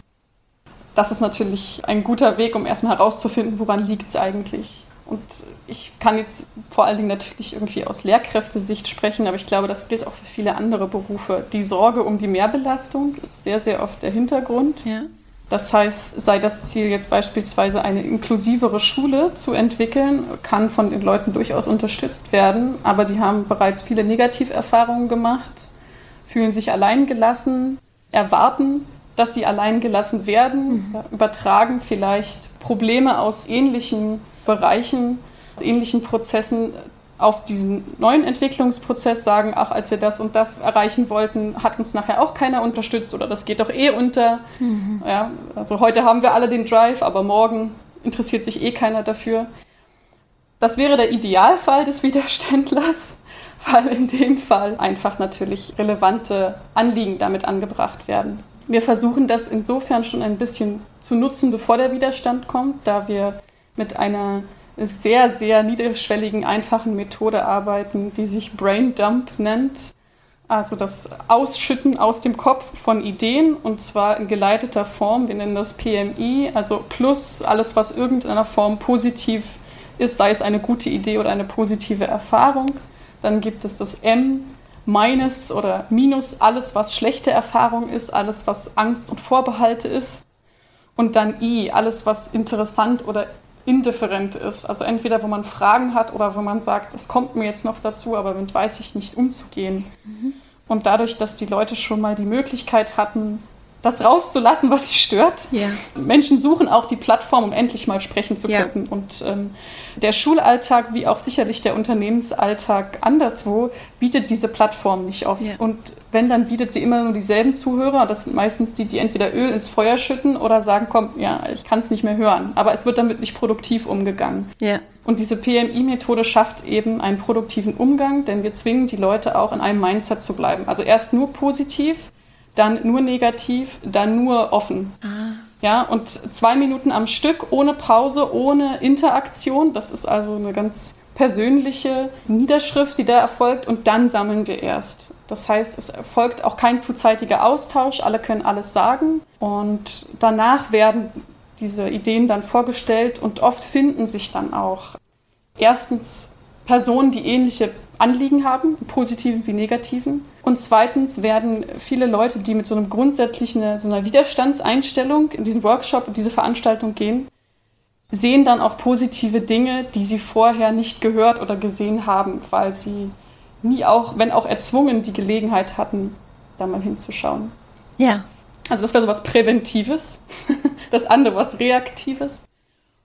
S2: das ist natürlich ein guter Weg, um erstmal herauszufinden, woran liegt es eigentlich. Und ich kann jetzt vor allen Dingen natürlich irgendwie aus Lehrkräftesicht sprechen, aber ich glaube, das gilt auch für viele andere Berufe. Die Sorge um die Mehrbelastung ist sehr, sehr oft der Hintergrund.
S1: Ja.
S2: Das heißt, sei das Ziel jetzt beispielsweise eine inklusivere Schule zu entwickeln, kann von den Leuten durchaus unterstützt werden, aber die haben bereits viele Negativerfahrungen gemacht, fühlen sich alleingelassen, erwarten dass sie allein gelassen werden, mhm. übertragen vielleicht Probleme aus ähnlichen Bereichen, aus ähnlichen Prozessen auf diesen neuen Entwicklungsprozess sagen, ach, als wir das und das erreichen wollten, hat uns nachher auch keiner unterstützt oder das geht doch eh unter. Mhm. Ja, also heute haben wir alle den Drive, aber morgen interessiert sich eh keiner dafür. Das wäre der Idealfall des *laughs* Widerständlers, weil in dem Fall einfach natürlich relevante Anliegen damit angebracht werden. Wir versuchen das insofern schon ein bisschen zu nutzen, bevor der Widerstand kommt, da wir mit einer sehr, sehr niederschwelligen, einfachen Methode arbeiten, die sich Brain Dump nennt. Also das Ausschütten aus dem Kopf von Ideen und zwar in geleiteter Form. Wir nennen das PMI, also plus alles, was irgendeiner Form positiv ist, sei es eine gute Idee oder eine positive Erfahrung. Dann gibt es das M, Minus oder Minus alles, was schlechte Erfahrung ist, alles, was Angst und Vorbehalte ist. Und dann I, alles, was interessant oder indifferent ist. Also entweder, wo man Fragen hat oder wo man sagt, es kommt mir jetzt noch dazu, aber damit weiß ich nicht umzugehen. Mhm. Und dadurch, dass die Leute schon mal die Möglichkeit hatten, das rauszulassen, was sie stört.
S1: Ja.
S2: Menschen suchen auch die Plattform, um endlich mal sprechen zu können. Ja. Und ähm, der Schulalltag, wie auch sicherlich der Unternehmensalltag anderswo, bietet diese Plattform nicht oft. Ja. Und wenn, dann bietet sie immer nur dieselben Zuhörer. Das sind meistens die, die entweder Öl ins Feuer schütten oder sagen, komm, ja, ich kann es nicht mehr hören. Aber es wird damit nicht produktiv umgegangen. Und diese PMI-Methode schafft eben einen produktiven Umgang, denn wir zwingen die Leute auch in einem Mindset zu bleiben. Also erst nur positiv, dann nur negativ, dann nur offen.
S1: Ah.
S2: Ja, und zwei Minuten am Stück, ohne Pause, ohne Interaktion. Das ist also eine ganz persönliche Niederschrift, die da erfolgt, und dann sammeln wir erst. Das heißt, es erfolgt auch kein zuzeitiger Austausch, alle können alles sagen und danach werden diese Ideen dann vorgestellt und oft finden sich dann auch erstens Personen, die ähnliche Anliegen haben, positiven wie negativen. Und zweitens werden viele Leute, die mit so einem grundsätzlichen, so einer Widerstandseinstellung in diesen Workshop, in diese Veranstaltung gehen, sehen dann auch positive Dinge, die sie vorher nicht gehört oder gesehen haben, weil sie nie auch, wenn auch erzwungen, die Gelegenheit hatten, da mal hinzuschauen.
S1: Ja.
S2: Also das wäre so was Präventives, *laughs* das andere was Reaktives.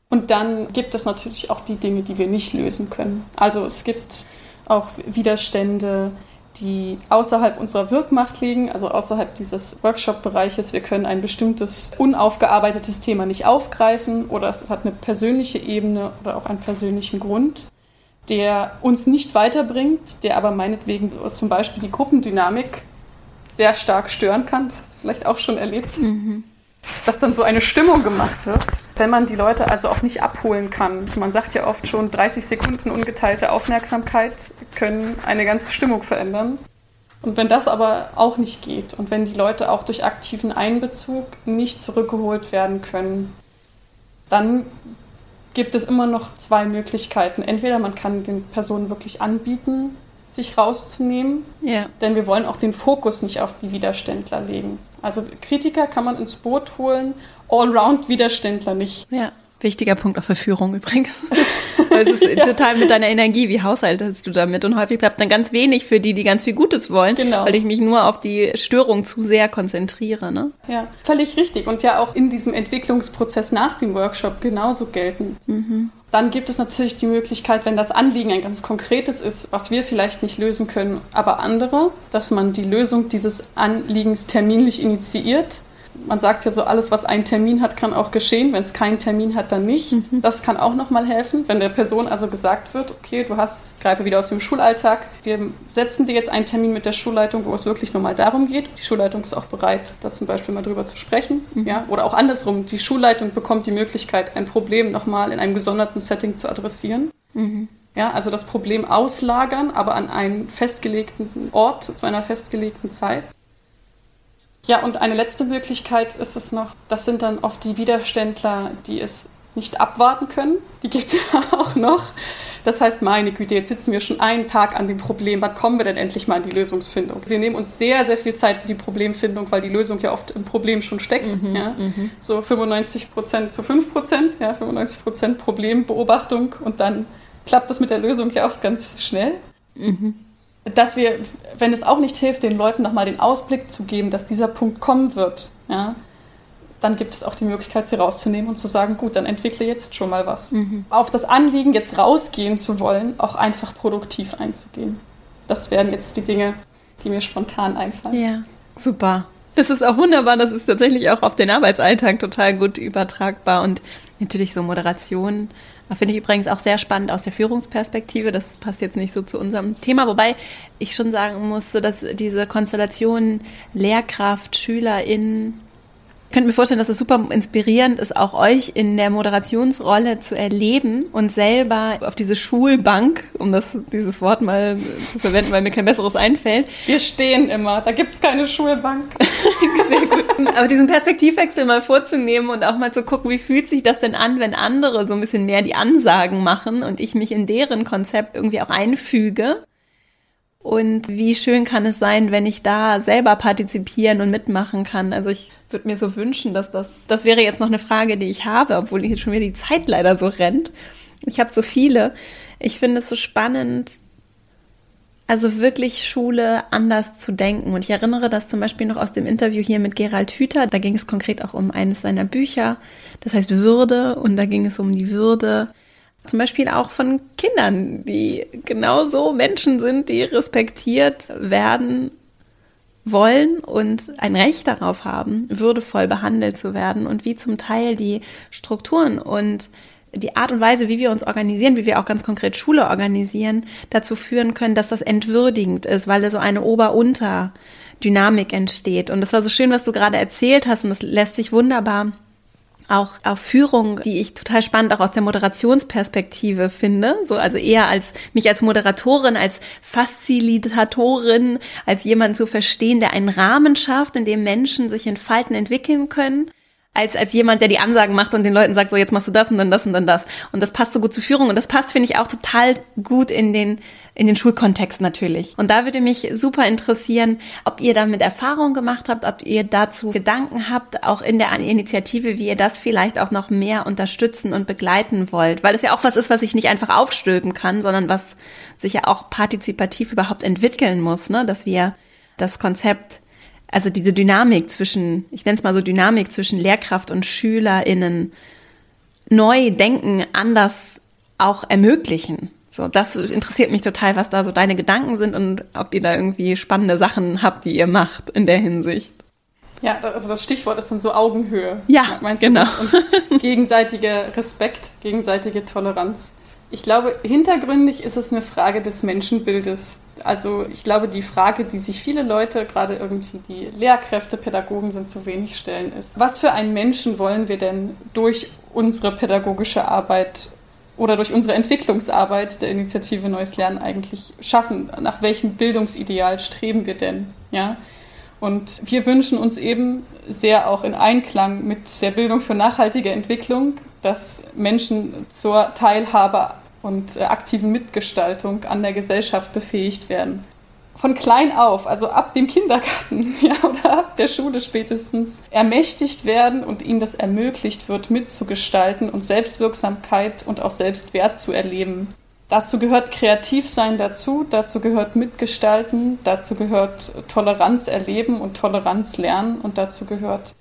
S2: Und dann gibt es natürlich auch die Dinge, die wir nicht lösen können. Also es gibt auch Widerstände, die außerhalb unserer Wirkmacht liegen, also außerhalb dieses Workshop-Bereiches. Wir können ein bestimmtes unaufgearbeitetes Thema nicht aufgreifen oder es hat eine persönliche Ebene oder auch einen persönlichen Grund, der uns nicht weiterbringt, der aber meinetwegen zum Beispiel die Gruppendynamik sehr stark stören kann. Das hast du vielleicht auch schon erlebt. Mhm dass dann so eine Stimmung gemacht wird, wenn man die Leute also auch nicht abholen kann. Man sagt ja oft schon, 30 Sekunden ungeteilte Aufmerksamkeit können eine ganze Stimmung verändern. Und wenn das aber auch nicht geht und wenn die Leute auch durch aktiven Einbezug nicht zurückgeholt werden können, dann gibt es immer noch zwei Möglichkeiten. Entweder man kann den Personen wirklich anbieten, sich rauszunehmen. Ja. Denn wir wollen auch den Fokus nicht auf die Widerständler legen. Also Kritiker kann man ins Boot holen, Allround-Widerständler nicht.
S1: Ja. Wichtiger Punkt auch für Führung übrigens. *laughs* es ist ja. total mit deiner Energie, wie haushaltest du damit? Und häufig bleibt dann ganz wenig für die, die ganz viel Gutes wollen, genau. weil ich mich nur auf die Störung zu sehr konzentriere. Ne?
S2: Ja, völlig richtig. Und ja auch in diesem Entwicklungsprozess nach dem Workshop genauso geltend. Mhm. Dann gibt es natürlich die Möglichkeit, wenn das Anliegen ein ganz konkretes ist, was wir vielleicht nicht lösen können, aber andere, dass man die Lösung dieses Anliegens terminlich initiiert man sagt ja so, alles, was einen Termin hat, kann auch geschehen. Wenn es keinen Termin hat, dann nicht. Mhm. Das kann auch nochmal helfen, wenn der Person also gesagt wird, okay, du hast, greife wieder aus dem Schulalltag, wir setzen dir jetzt einen Termin mit der Schulleitung, wo es wirklich nur mal darum geht. Die Schulleitung ist auch bereit, da zum Beispiel mal drüber zu sprechen. Mhm. Ja? Oder auch andersrum, die Schulleitung bekommt die Möglichkeit, ein Problem nochmal in einem gesonderten Setting zu adressieren. Mhm. Ja, also das Problem auslagern, aber an einen festgelegten Ort zu einer festgelegten Zeit. Ja, und eine letzte Möglichkeit ist es noch, das sind dann oft die Widerständler, die es nicht abwarten können. Die gibt es *laughs* ja auch noch. Das heißt, meine Güte, jetzt sitzen wir schon einen Tag an dem Problem. Wann kommen wir denn endlich mal in die Lösungsfindung? Wir nehmen uns sehr, sehr viel Zeit für die Problemfindung, weil die Lösung ja oft im Problem schon steckt. Mhm, ja? Mhm. So 95 Prozent zu 5 Prozent, ja, 95 Prozent Problembeobachtung und dann klappt das mit der Lösung ja oft ganz schnell. Mhm dass wir, wenn es auch nicht hilft, den Leuten nochmal den Ausblick zu geben, dass dieser Punkt kommen wird, ja, dann gibt es auch die Möglichkeit, sie rauszunehmen und zu sagen, gut, dann entwickle jetzt schon mal was. Mhm. Auf das Anliegen, jetzt rausgehen zu wollen, auch einfach produktiv einzugehen. Das wären jetzt die Dinge, die mir spontan einfallen.
S1: Ja, super. Das ist auch wunderbar. Das ist tatsächlich auch auf den Arbeitsalltag total gut übertragbar und natürlich so Moderation Finde ich übrigens auch sehr spannend aus der Führungsperspektive. Das passt jetzt nicht so zu unserem Thema, wobei ich schon sagen musste, dass diese Konstellation Lehrkraft, SchülerInnen könnte mir vorstellen, dass es super inspirierend ist, auch euch in der Moderationsrolle zu erleben und selber auf diese Schulbank, um das, dieses Wort mal zu verwenden, weil mir kein besseres einfällt.
S2: Wir stehen immer, da gibt es keine Schulbank. *laughs*
S1: Sehr gut. Aber diesen Perspektivwechsel mal vorzunehmen und auch mal zu gucken, wie fühlt sich das denn an, wenn andere so ein bisschen mehr die Ansagen machen und ich mich in deren Konzept irgendwie auch einfüge. Und wie schön kann es sein, wenn ich da selber partizipieren und mitmachen kann. Also ich würde mir so wünschen, dass das, das wäre jetzt noch eine Frage, die ich habe, obwohl jetzt schon wieder die Zeit leider so rennt. Ich habe so viele. Ich finde es so spannend, also wirklich Schule anders zu denken. Und ich erinnere das zum Beispiel noch aus dem Interview hier mit Gerald Hüther. Da ging es konkret auch um eines seiner Bücher. Das heißt Würde. Und da ging es um die Würde zum Beispiel auch von Kindern, die genauso Menschen sind, die respektiert werden wollen und ein Recht darauf haben, würdevoll behandelt zu werden und wie zum Teil die Strukturen und die Art und Weise, wie wir uns organisieren, wie wir auch ganz konkret Schule organisieren, dazu führen können, dass das entwürdigend ist, weil da so eine Ober-Unter-Dynamik entsteht. Und das war so schön, was du gerade erzählt hast und das lässt sich wunderbar auch auf Führung, die ich total spannend auch aus der Moderationsperspektive finde. So, also eher als mich als Moderatorin, als Facilitatorin, als jemand zu verstehen, der einen Rahmen schafft, in dem Menschen sich entfalten, entwickeln können als, als jemand, der die Ansagen macht und den Leuten sagt, so jetzt machst du das und dann das und dann das. Und das passt so gut zur Führung und das passt, finde ich, auch total gut in den, in den Schulkontext natürlich. Und da würde mich super interessieren, ob ihr damit Erfahrung gemacht habt, ob ihr dazu Gedanken habt, auch in der Initiative, wie ihr das vielleicht auch noch mehr unterstützen und begleiten wollt. Weil es ja auch was ist, was ich nicht einfach aufstülpen kann, sondern was sich ja auch partizipativ überhaupt entwickeln muss, ne? dass wir das Konzept also diese Dynamik zwischen, ich nenne es mal so Dynamik zwischen Lehrkraft und SchülerInnen neu denken, anders auch ermöglichen. So, das interessiert mich total, was da so deine Gedanken sind und ob ihr da irgendwie spannende Sachen habt, die ihr macht in der Hinsicht.
S2: Ja, also das Stichwort ist dann so Augenhöhe.
S1: Ja, meinst genau. *laughs*
S2: Gegenseitiger Respekt, gegenseitige Toleranz. Ich glaube, hintergründig ist es eine Frage des Menschenbildes. Also ich glaube, die Frage, die sich viele Leute, gerade irgendwie die Lehrkräfte, Pädagogen sind zu wenig stellen, ist, was für einen Menschen wollen wir denn durch unsere pädagogische Arbeit oder durch unsere Entwicklungsarbeit der Initiative Neues Lernen eigentlich schaffen? Nach welchem Bildungsideal streben wir denn? Ja? Und wir wünschen uns eben sehr auch in Einklang mit der Bildung für nachhaltige Entwicklung, dass Menschen zur Teilhabe und äh, aktiven Mitgestaltung an der Gesellschaft befähigt werden. Von klein auf, also ab dem Kindergarten *laughs* ja, oder ab der Schule spätestens, ermächtigt werden und ihnen das ermöglicht wird, mitzugestalten und Selbstwirksamkeit und auch Selbstwert zu erleben. Dazu gehört Kreativsein dazu, dazu gehört Mitgestalten, dazu gehört Toleranz erleben und Toleranz lernen und dazu gehört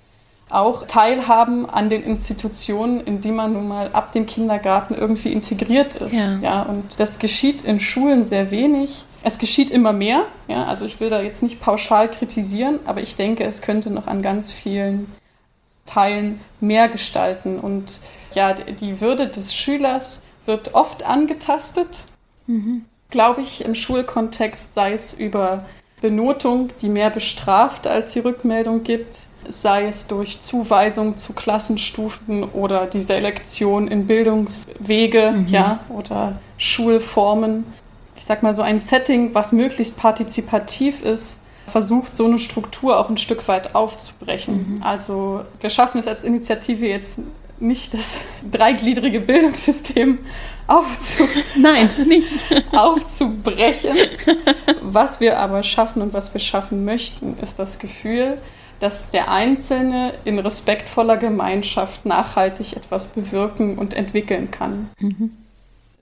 S2: auch Teilhaben an den Institutionen, in die man nun mal ab dem Kindergarten irgendwie integriert ist. Ja. ja. und das geschieht in Schulen sehr wenig. Es geschieht immer mehr. Ja, also ich will da jetzt nicht pauschal kritisieren, aber ich denke, es könnte noch an ganz vielen Teilen mehr gestalten. Und ja, die Würde des Schülers wird oft angetastet, mhm. glaube ich, im Schulkontext, sei es über Benotung, die mehr bestraft, als die Rückmeldung gibt, sei es durch Zuweisung zu Klassenstufen oder die Selektion in Bildungswege, mhm. ja, oder Schulformen. Ich sag mal so ein Setting, was möglichst partizipativ ist, versucht, so eine Struktur auch ein Stück weit aufzubrechen. Mhm. Also wir schaffen es als Initiative jetzt nicht das *laughs* dreigliedrige Bildungssystem aufzu *laughs*
S1: Nein, nicht. *laughs*
S2: aufzubrechen. Was wir aber schaffen und was wir schaffen möchten, ist das Gefühl, dass der Einzelne in respektvoller Gemeinschaft nachhaltig etwas bewirken und entwickeln kann. Mhm.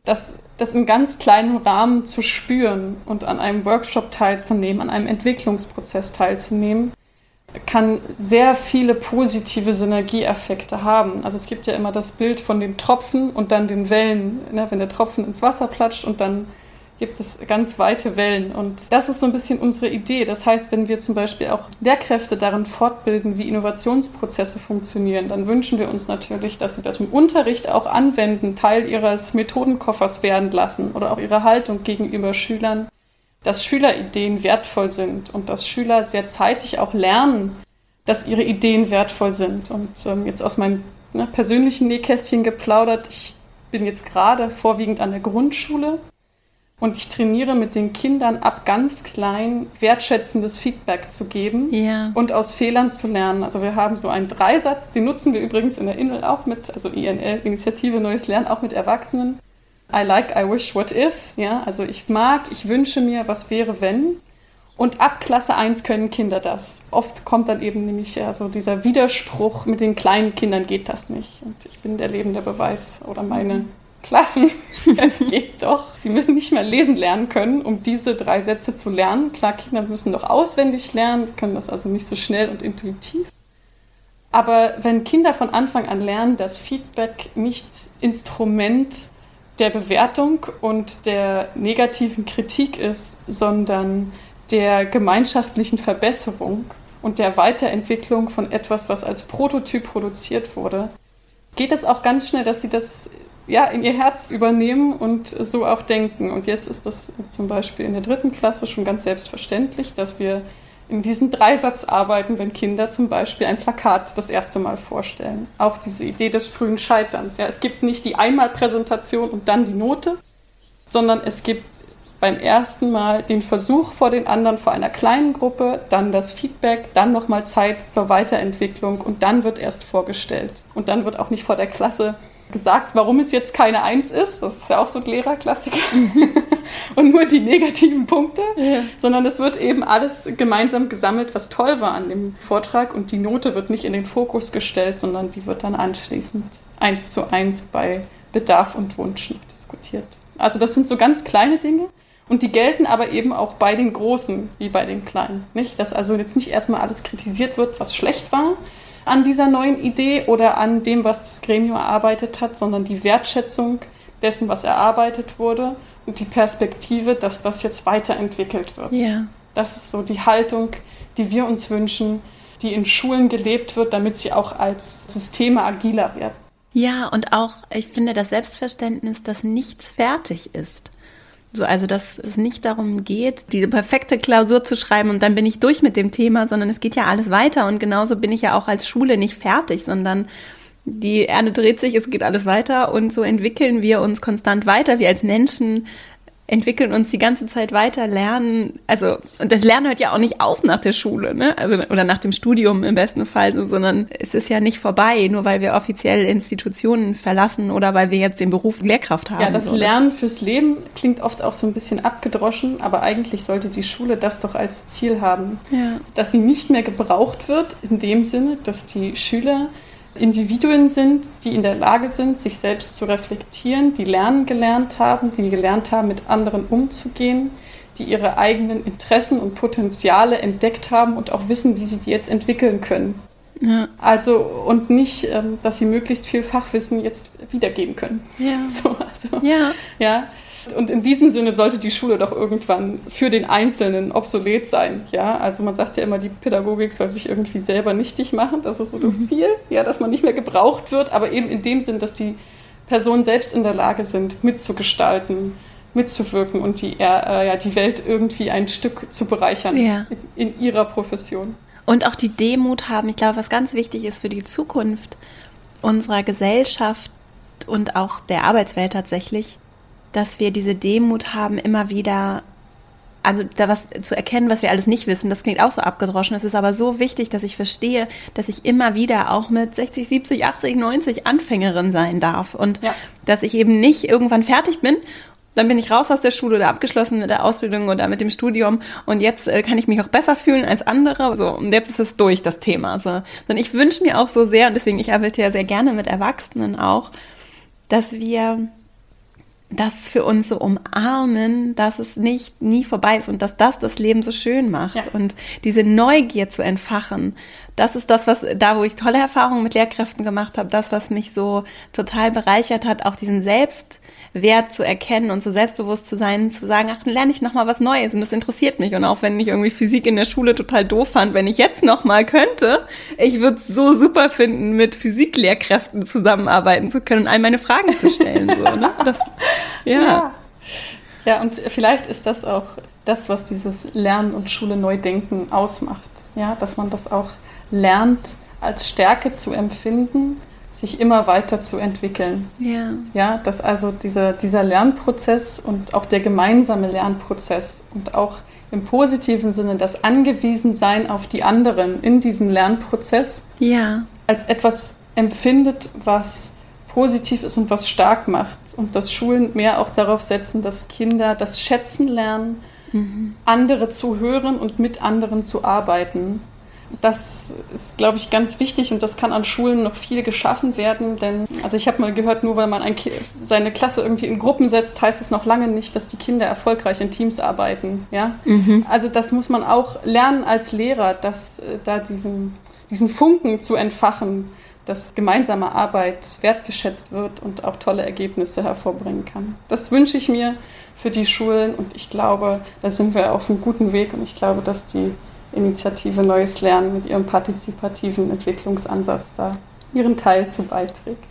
S2: Das, das in ganz kleinem Rahmen zu spüren und an einem Workshop teilzunehmen, an einem Entwicklungsprozess teilzunehmen, kann sehr viele positive Synergieeffekte haben. Also es gibt ja immer das Bild von den Tropfen und dann den Wellen, ne, wenn der Tropfen ins Wasser platscht und dann gibt es ganz weite Wellen. Und das ist so ein bisschen unsere Idee. Das heißt, wenn wir zum Beispiel auch Lehrkräfte darin fortbilden, wie Innovationsprozesse funktionieren, dann wünschen wir uns natürlich, dass sie das im Unterricht auch anwenden, Teil ihres Methodenkoffers werden lassen oder auch ihre Haltung gegenüber Schülern, dass Schülerideen wertvoll sind und dass Schüler sehr zeitig auch lernen, dass ihre Ideen wertvoll sind. Und ähm, jetzt aus meinem ne, persönlichen Nähkästchen geplaudert, ich bin jetzt gerade vorwiegend an der Grundschule und ich trainiere mit den Kindern ab ganz klein wertschätzendes Feedback zu geben ja. und aus Fehlern zu lernen. Also wir haben so einen Dreisatz, den nutzen wir übrigens in der INL auch mit, also INL, Initiative Neues Lernen, auch mit Erwachsenen. I like, I wish, what if. Ja, also ich mag, ich wünsche mir, was wäre, wenn. Und ab Klasse 1 können Kinder das. Oft kommt dann eben nämlich ja, so dieser Widerspruch, mit den kleinen Kindern geht das nicht. Und ich bin der lebende Beweis oder meine Klassen. *laughs* es geht doch. Sie müssen nicht mehr lesen lernen können, um diese drei Sätze zu lernen. Klar, Kinder müssen doch auswendig lernen, können das also nicht so schnell und intuitiv. Aber wenn Kinder von Anfang an lernen, dass Feedback nicht Instrument der Bewertung und der negativen Kritik ist, sondern der gemeinschaftlichen Verbesserung und der Weiterentwicklung von etwas, was als Prototyp produziert wurde, geht es auch ganz schnell, dass sie das ja, in ihr Herz übernehmen und so auch denken. Und jetzt ist das zum Beispiel in der dritten Klasse schon ganz selbstverständlich, dass wir in diesem Dreisatz arbeiten, wenn Kinder zum Beispiel ein Plakat das erste Mal vorstellen. Auch diese Idee des frühen Scheiterns. Ja, es gibt nicht die Einmalpräsentation und dann die Note, sondern es gibt beim ersten Mal den Versuch vor den anderen, vor einer kleinen Gruppe, dann das Feedback, dann nochmal Zeit zur Weiterentwicklung und dann wird erst vorgestellt. Und dann wird auch nicht vor der Klasse gesagt, warum es jetzt keine Eins ist. Das ist ja auch so ein Lehrerklassiker. Mhm. *laughs* und nur die negativen Punkte, ja. sondern es wird eben alles gemeinsam gesammelt, was toll war an dem Vortrag und die Note wird nicht in den Fokus gestellt, sondern die wird dann anschließend eins zu eins bei Bedarf und Wunsch noch diskutiert. Also das sind so ganz kleine Dinge. Und die gelten aber eben auch bei den Großen wie bei den Kleinen. Nicht? Dass also jetzt nicht erstmal alles kritisiert wird, was schlecht war, an dieser neuen Idee oder an dem, was das Gremium erarbeitet hat, sondern die Wertschätzung dessen, was erarbeitet wurde und die Perspektive, dass das jetzt weiterentwickelt wird.
S1: Ja.
S2: Das ist so die Haltung, die wir uns wünschen, die in Schulen gelebt wird, damit sie auch als Systeme agiler werden.
S1: Ja, und auch, ich finde, das Selbstverständnis, dass nichts fertig ist. So, also, dass es nicht darum geht, diese perfekte Klausur zu schreiben und dann bin ich durch mit dem Thema, sondern es geht ja alles weiter und genauso bin ich ja auch als Schule nicht fertig, sondern die Erde dreht sich, es geht alles weiter und so entwickeln wir uns konstant weiter. Wir als Menschen entwickeln uns die ganze Zeit weiter, lernen. Also, und das Lernen hört ja auch nicht auf nach der Schule, ne? Also, oder nach dem Studium im besten Fall, so, sondern es ist ja nicht vorbei, nur weil wir offiziell Institutionen verlassen oder weil wir jetzt den Beruf Lehrkraft haben.
S2: Ja, das so. Lernen fürs Leben klingt oft auch so ein bisschen abgedroschen, aber eigentlich sollte die Schule das doch als Ziel haben,
S1: ja.
S2: dass sie nicht mehr gebraucht wird, in dem Sinne, dass die Schüler Individuen sind, die in der Lage sind, sich selbst zu reflektieren, die lernen gelernt haben, die gelernt haben, mit anderen umzugehen, die ihre eigenen Interessen und Potenziale entdeckt haben und auch wissen, wie sie die jetzt entwickeln können. Ja. Also und nicht, ähm, dass sie möglichst viel Fachwissen jetzt wiedergeben können.
S1: Ja. *laughs*
S2: So, also, ja. ja. Und in diesem Sinne sollte die Schule doch irgendwann für den Einzelnen obsolet sein. Ja, also man sagt ja immer, die Pädagogik soll sich irgendwie selber nichtig machen. Das ist so das mhm. Ziel, ja, dass man nicht mehr gebraucht wird, aber eben in dem Sinn, dass die Personen selbst in der Lage sind, mitzugestalten, mitzuwirken und die, äh, ja, die Welt irgendwie ein Stück zu bereichern
S1: ja.
S2: in, in ihrer Profession.
S1: Und auch die Demut haben. Ich glaube, was ganz wichtig ist für die Zukunft unserer Gesellschaft und auch der Arbeitswelt tatsächlich, dass wir diese Demut haben, immer wieder, also da was zu erkennen, was wir alles nicht wissen. Das klingt auch so abgedroschen. Es ist aber so wichtig, dass ich verstehe, dass ich immer wieder auch mit 60, 70, 80, 90 Anfängerin sein darf und ja. dass ich eben nicht irgendwann fertig bin dann bin ich raus aus der Schule oder abgeschlossen mit der Ausbildung oder mit dem Studium und jetzt äh, kann ich mich auch besser fühlen als andere. So, und jetzt ist es durch, das Thema. So. Sondern ich wünsche mir auch so sehr, und deswegen, ich arbeite ja sehr gerne mit Erwachsenen auch, dass wir das für uns so umarmen, dass es nicht nie vorbei ist und dass das das Leben so schön macht
S2: ja.
S1: und diese Neugier zu entfachen. Das ist das, was da, wo ich tolle Erfahrungen mit Lehrkräften gemacht habe, das, was mich so total bereichert hat, auch diesen Selbst Wert zu erkennen und so selbstbewusst zu sein, zu sagen, ach, dann lerne ich noch mal was Neues und das interessiert mich. Und auch wenn ich irgendwie Physik in der Schule total doof fand, wenn ich jetzt noch mal könnte, ich würde es so super finden, mit Physiklehrkräften zusammenarbeiten zu können und all meine Fragen zu stellen. so, ne? das, *laughs*
S2: ja. ja. Ja, und vielleicht ist das auch das, was dieses Lernen und Schule neu denken ausmacht. Ja, dass man das auch lernt, als Stärke zu empfinden sich immer weiter zu entwickeln.
S1: Ja.
S2: Ja, dass also dieser, dieser Lernprozess und auch der gemeinsame Lernprozess und auch im positiven Sinne das Angewiesensein auf die anderen in diesem Lernprozess
S1: ja.
S2: als etwas empfindet, was positiv ist und was stark macht. Und dass Schulen mehr auch darauf setzen, dass Kinder das Schätzen lernen, mhm. andere zu hören und mit anderen zu arbeiten. Das ist, glaube ich, ganz wichtig und das kann an Schulen noch viel geschaffen werden, denn also ich habe mal gehört, nur weil man ein seine Klasse irgendwie in Gruppen setzt, heißt es noch lange nicht, dass die Kinder erfolgreich in Teams arbeiten. Ja?
S1: Mhm.
S2: Also das muss man auch lernen als Lehrer, dass äh, da diesen, diesen Funken zu entfachen, dass gemeinsame Arbeit wertgeschätzt wird und auch tolle Ergebnisse hervorbringen kann. Das wünsche ich mir für die Schulen und ich glaube, da sind wir auf einem guten Weg und ich glaube, dass die Initiative Neues Lernen mit ihrem partizipativen Entwicklungsansatz da ihren Teil zu beiträgt.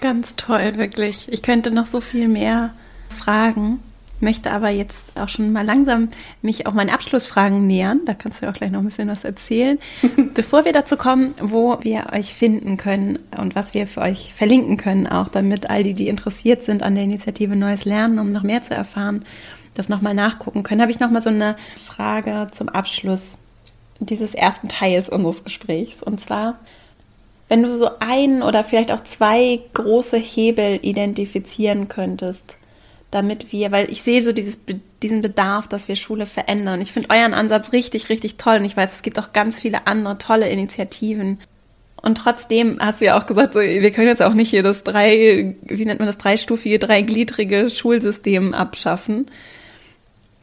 S1: Ganz toll, wirklich. Ich könnte noch so viel mehr fragen, möchte aber jetzt auch schon mal langsam mich auch meinen Abschlussfragen nähern. Da kannst du auch gleich noch ein bisschen was erzählen. *laughs* Bevor wir dazu kommen, wo wir euch finden können und was wir für euch verlinken können, auch damit all die, die interessiert sind an der Initiative Neues Lernen, um noch mehr zu erfahren, das nochmal nachgucken können, habe ich nochmal so eine Frage zum Abschluss dieses ersten Teils unseres Gesprächs. Und zwar, wenn du so ein oder vielleicht auch zwei große Hebel identifizieren könntest, damit wir, weil ich sehe so dieses, diesen Bedarf, dass wir Schule verändern. Ich finde euren Ansatz richtig, richtig toll und ich weiß, es gibt auch ganz viele andere tolle Initiativen. Und trotzdem hast du ja auch gesagt, so, wir können jetzt auch nicht hier das drei, wie nennt man das, dreistufige, dreigliedrige Schulsystem abschaffen.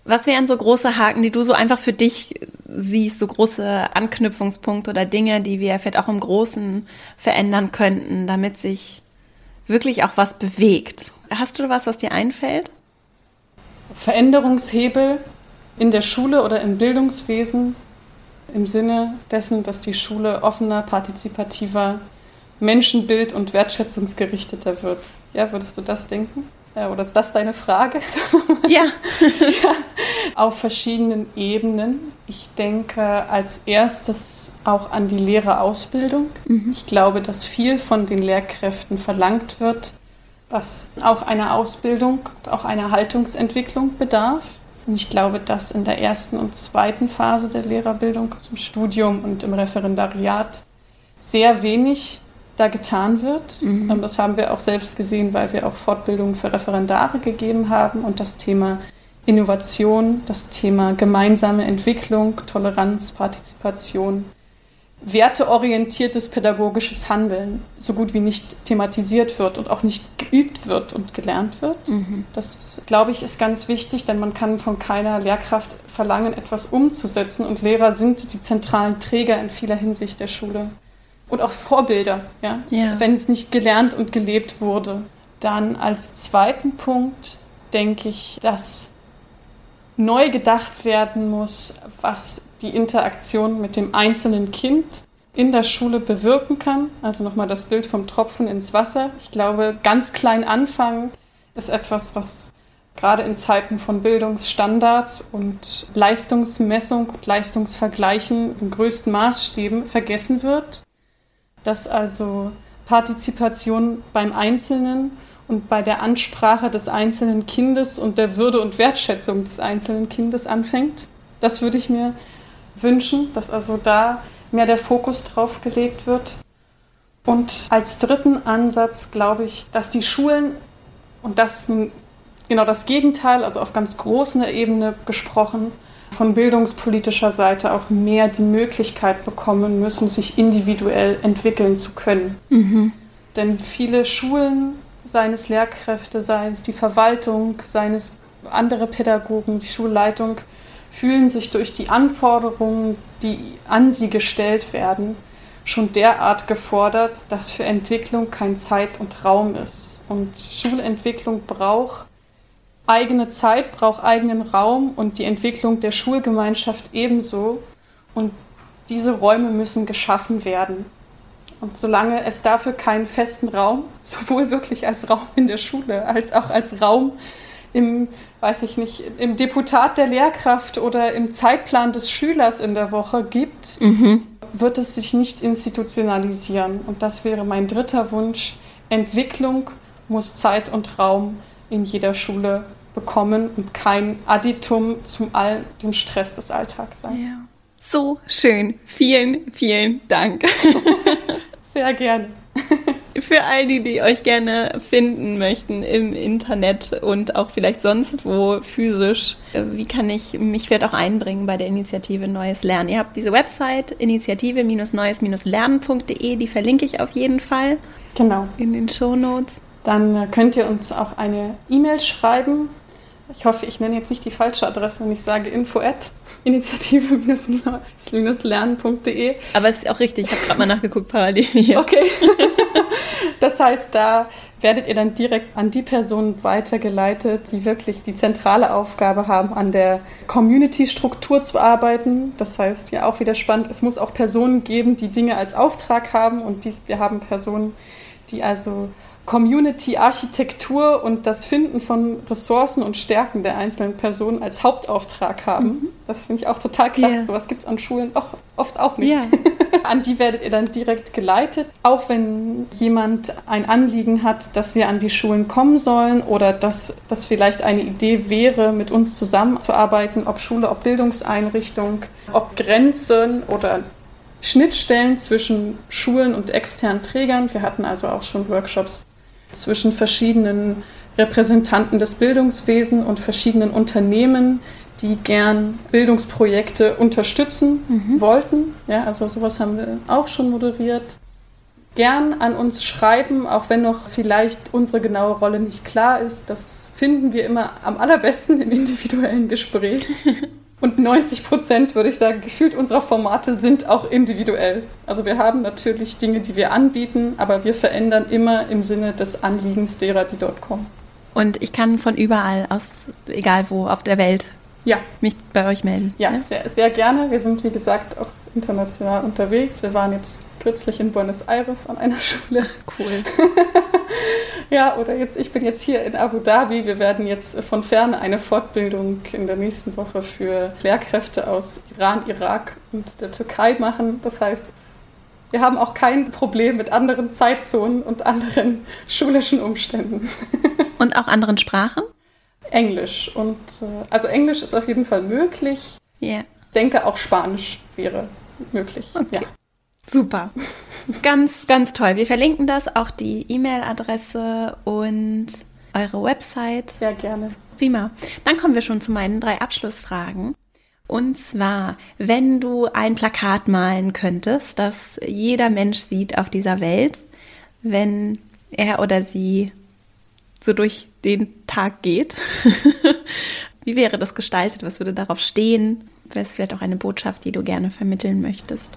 S1: Was wären so große Haken, die du so einfach für dich siehst, so große Anknüpfungspunkte oder Dinge, die wir vielleicht auch im Großen verändern könnten, damit sich wirklich auch was bewegt? Hast du was, was dir einfällt?
S2: Veränderungshebel in der Schule oder im Bildungswesen im Sinne dessen, dass die Schule offener, partizipativer, menschenbild- und wertschätzungsgerichteter wird. Ja, würdest du das denken? Ja, oder ist das deine Frage? *laughs*
S1: Ja.
S2: ja. Auf verschiedenen Ebenen. Ich denke als erstes auch an die Lehrerausbildung. Mhm. Ich glaube, dass viel von den Lehrkräften verlangt wird, was auch einer Ausbildung, auch einer Haltungsentwicklung bedarf. Und ich glaube, dass in der ersten und zweiten Phase der Lehrerbildung, im Studium und im Referendariat, sehr wenig da getan wird. Mhm. Ähm, das haben wir auch selbst gesehen, weil wir auch Fortbildungen für Referendare gegeben haben und das Thema Innovation, das Thema gemeinsame Entwicklung, Toleranz, Partizipation werteorientiertes pädagogisches Handeln so gut wie nicht thematisiert wird und auch nicht geübt wird und gelernt wird. Mhm. Das, glaube ich, ist ganz wichtig, denn man kann von keiner Lehrkraft verlangen, etwas umzusetzen und Lehrer sind die zentralen Träger in vieler Hinsicht der Schule und auch Vorbilder, ja? ja. wenn es nicht gelernt und gelebt wurde. Dann als zweiten Punkt denke ich, dass neu gedacht werden muss, was die Interaktion mit dem einzelnen Kind in der Schule bewirken kann. Also nochmal das Bild vom Tropfen ins Wasser. Ich glaube, ganz klein anfangen ist etwas, was gerade in Zeiten von Bildungsstandards und Leistungsmessung und Leistungsvergleichen in größten Maßstäben vergessen wird. Dass also Partizipation beim Einzelnen und bei der Ansprache des einzelnen Kindes und der Würde und Wertschätzung des einzelnen Kindes anfängt. Das würde ich mir wünschen, dass also da mehr der Fokus drauf gelegt wird. Und als dritten Ansatz glaube ich, dass die Schulen, und das genau das Gegenteil, also auf ganz großer Ebene gesprochen, von bildungspolitischer Seite auch mehr die Möglichkeit bekommen müssen, sich individuell entwickeln zu können. Mhm. Denn viele Schulen, seien es Lehrkräfte, seien es die Verwaltung, seien es andere Pädagogen, die Schulleitung, fühlen sich durch die Anforderungen, die an sie gestellt werden, schon derart gefordert, dass für Entwicklung kein Zeit und Raum ist. Und Schulentwicklung braucht eigene Zeit, braucht eigenen Raum und die Entwicklung der Schulgemeinschaft ebenso. Und diese Räume müssen geschaffen werden. Und solange es dafür keinen festen Raum, *laughs* sowohl wirklich als Raum in der Schule als auch als Raum im, weiß ich nicht, im Deputat der Lehrkraft oder im Zeitplan des Schülers in der Woche gibt, mhm. wird es sich nicht institutionalisieren. Und das wäre mein dritter Wunsch. Entwicklung muss Zeit und Raum in jeder Schule bekommen und kein Additum zum all dem Stress des Alltags sein. Ja.
S1: So schön. Vielen, vielen Dank. *laughs*
S2: Sehr gerne *laughs*
S1: für all die, die euch gerne finden möchten im Internet und auch vielleicht sonst wo physisch, äh, wie kann ich mich vielleicht auch einbringen bei der Initiative Neues Lernen? Ihr habt diese Website initiative-neues-lernen.de, die verlinke ich auf jeden Fall.
S2: Genau.
S1: In den Show Notes.
S2: Dann könnt ihr uns auch eine E-Mail schreiben. Ich hoffe, ich nenne jetzt nicht die falsche Adresse, wenn ich sage info at initiative-lernen.de.
S1: Aber es ist auch richtig, ich habe gerade mal nachgeguckt parallel hier.
S2: Okay. *laughs* Das heißt, da werdet ihr dann direkt an die Personen weitergeleitet, die wirklich die zentrale Aufgabe haben, an der Community-Struktur zu arbeiten. Das heißt, ja auch wieder spannend, es muss auch Personen geben, die Dinge als Auftrag haben und dies, wir haben Personen, die also Community-Architektur und das Finden von Ressourcen und Stärken der einzelnen Personen als Hauptauftrag haben. Mhm. Das finde ich auch total klasse. Yeah. Sowas gibt es an Schulen auch, oft auch nicht. Yeah. *laughs* an die werdet ihr dann direkt geleitet. Auch wenn jemand ein Anliegen hat, dass wir an die Schulen kommen sollen oder dass das vielleicht eine Idee wäre, mit uns zusammenzuarbeiten, ob Schule, ob Bildungseinrichtung, ob Grenzen oder Schnittstellen zwischen Schulen und externen Trägern. Wir hatten also auch schon Workshops zwischen verschiedenen Repräsentanten des Bildungswesens und verschiedenen Unternehmen, die gern Bildungsprojekte unterstützen mhm. wollten. Ja, also sowas haben wir auch schon moderiert. gern an uns schreiben, auch wenn noch vielleicht unsere genaue Rolle nicht klar ist. Das finden wir immer am allerbesten im individuellen Gespräch. *laughs* Und 90 Prozent, würde ich sagen, gefühlt unserer Formate sind auch individuell. Also wir haben natürlich Dinge, die wir anbieten, aber wir verändern immer im Sinne des Anliegens derer, die dort kommen.
S1: Und ich kann von überall aus, egal wo auf der Welt, ja. mich bei euch melden.
S2: Ja, ja, Sehr, sehr gerne. Wir sind, wie gesagt, auch international unterwegs. Wir waren jetzt kürzlich in Buenos Aires an einer *laughs* Schule.
S1: Cool. *laughs*
S2: ja, oder jetzt, ich bin jetzt hier in Abu Dhabi. Wir werden jetzt von ferne eine Fortbildung in der nächsten Woche für Lehrkräfte aus Iran, Irak und der Türkei machen. Das heißt, wir haben auch kein Problem mit anderen Zeitzonen und anderen *laughs* schulischen Umständen.
S1: und auch anderen Sprachen?
S2: Englisch. Und äh, also Englisch ist auf jeden Fall möglich.
S1: Ja. Yeah.
S2: Ich denke auch Spanisch wäre möglich.
S1: Okay. Ja. Super. Ganz, ganz toll. Wir verlinken das, auch die E-Mail-Adresse und eure Website.
S2: Sehr gerne.
S1: Prima. Dann kommen wir schon zu meinen drei Abschlussfragen. Und zwar, wenn du ein Plakat malen könntest, das jeder Mensch sieht auf dieser Welt, wenn er oder sie so durch den Tag geht, *laughs* wie wäre das gestaltet? Was würde darauf stehen? Wäre es vielleicht auch eine Botschaft, die du gerne vermitteln möchtest?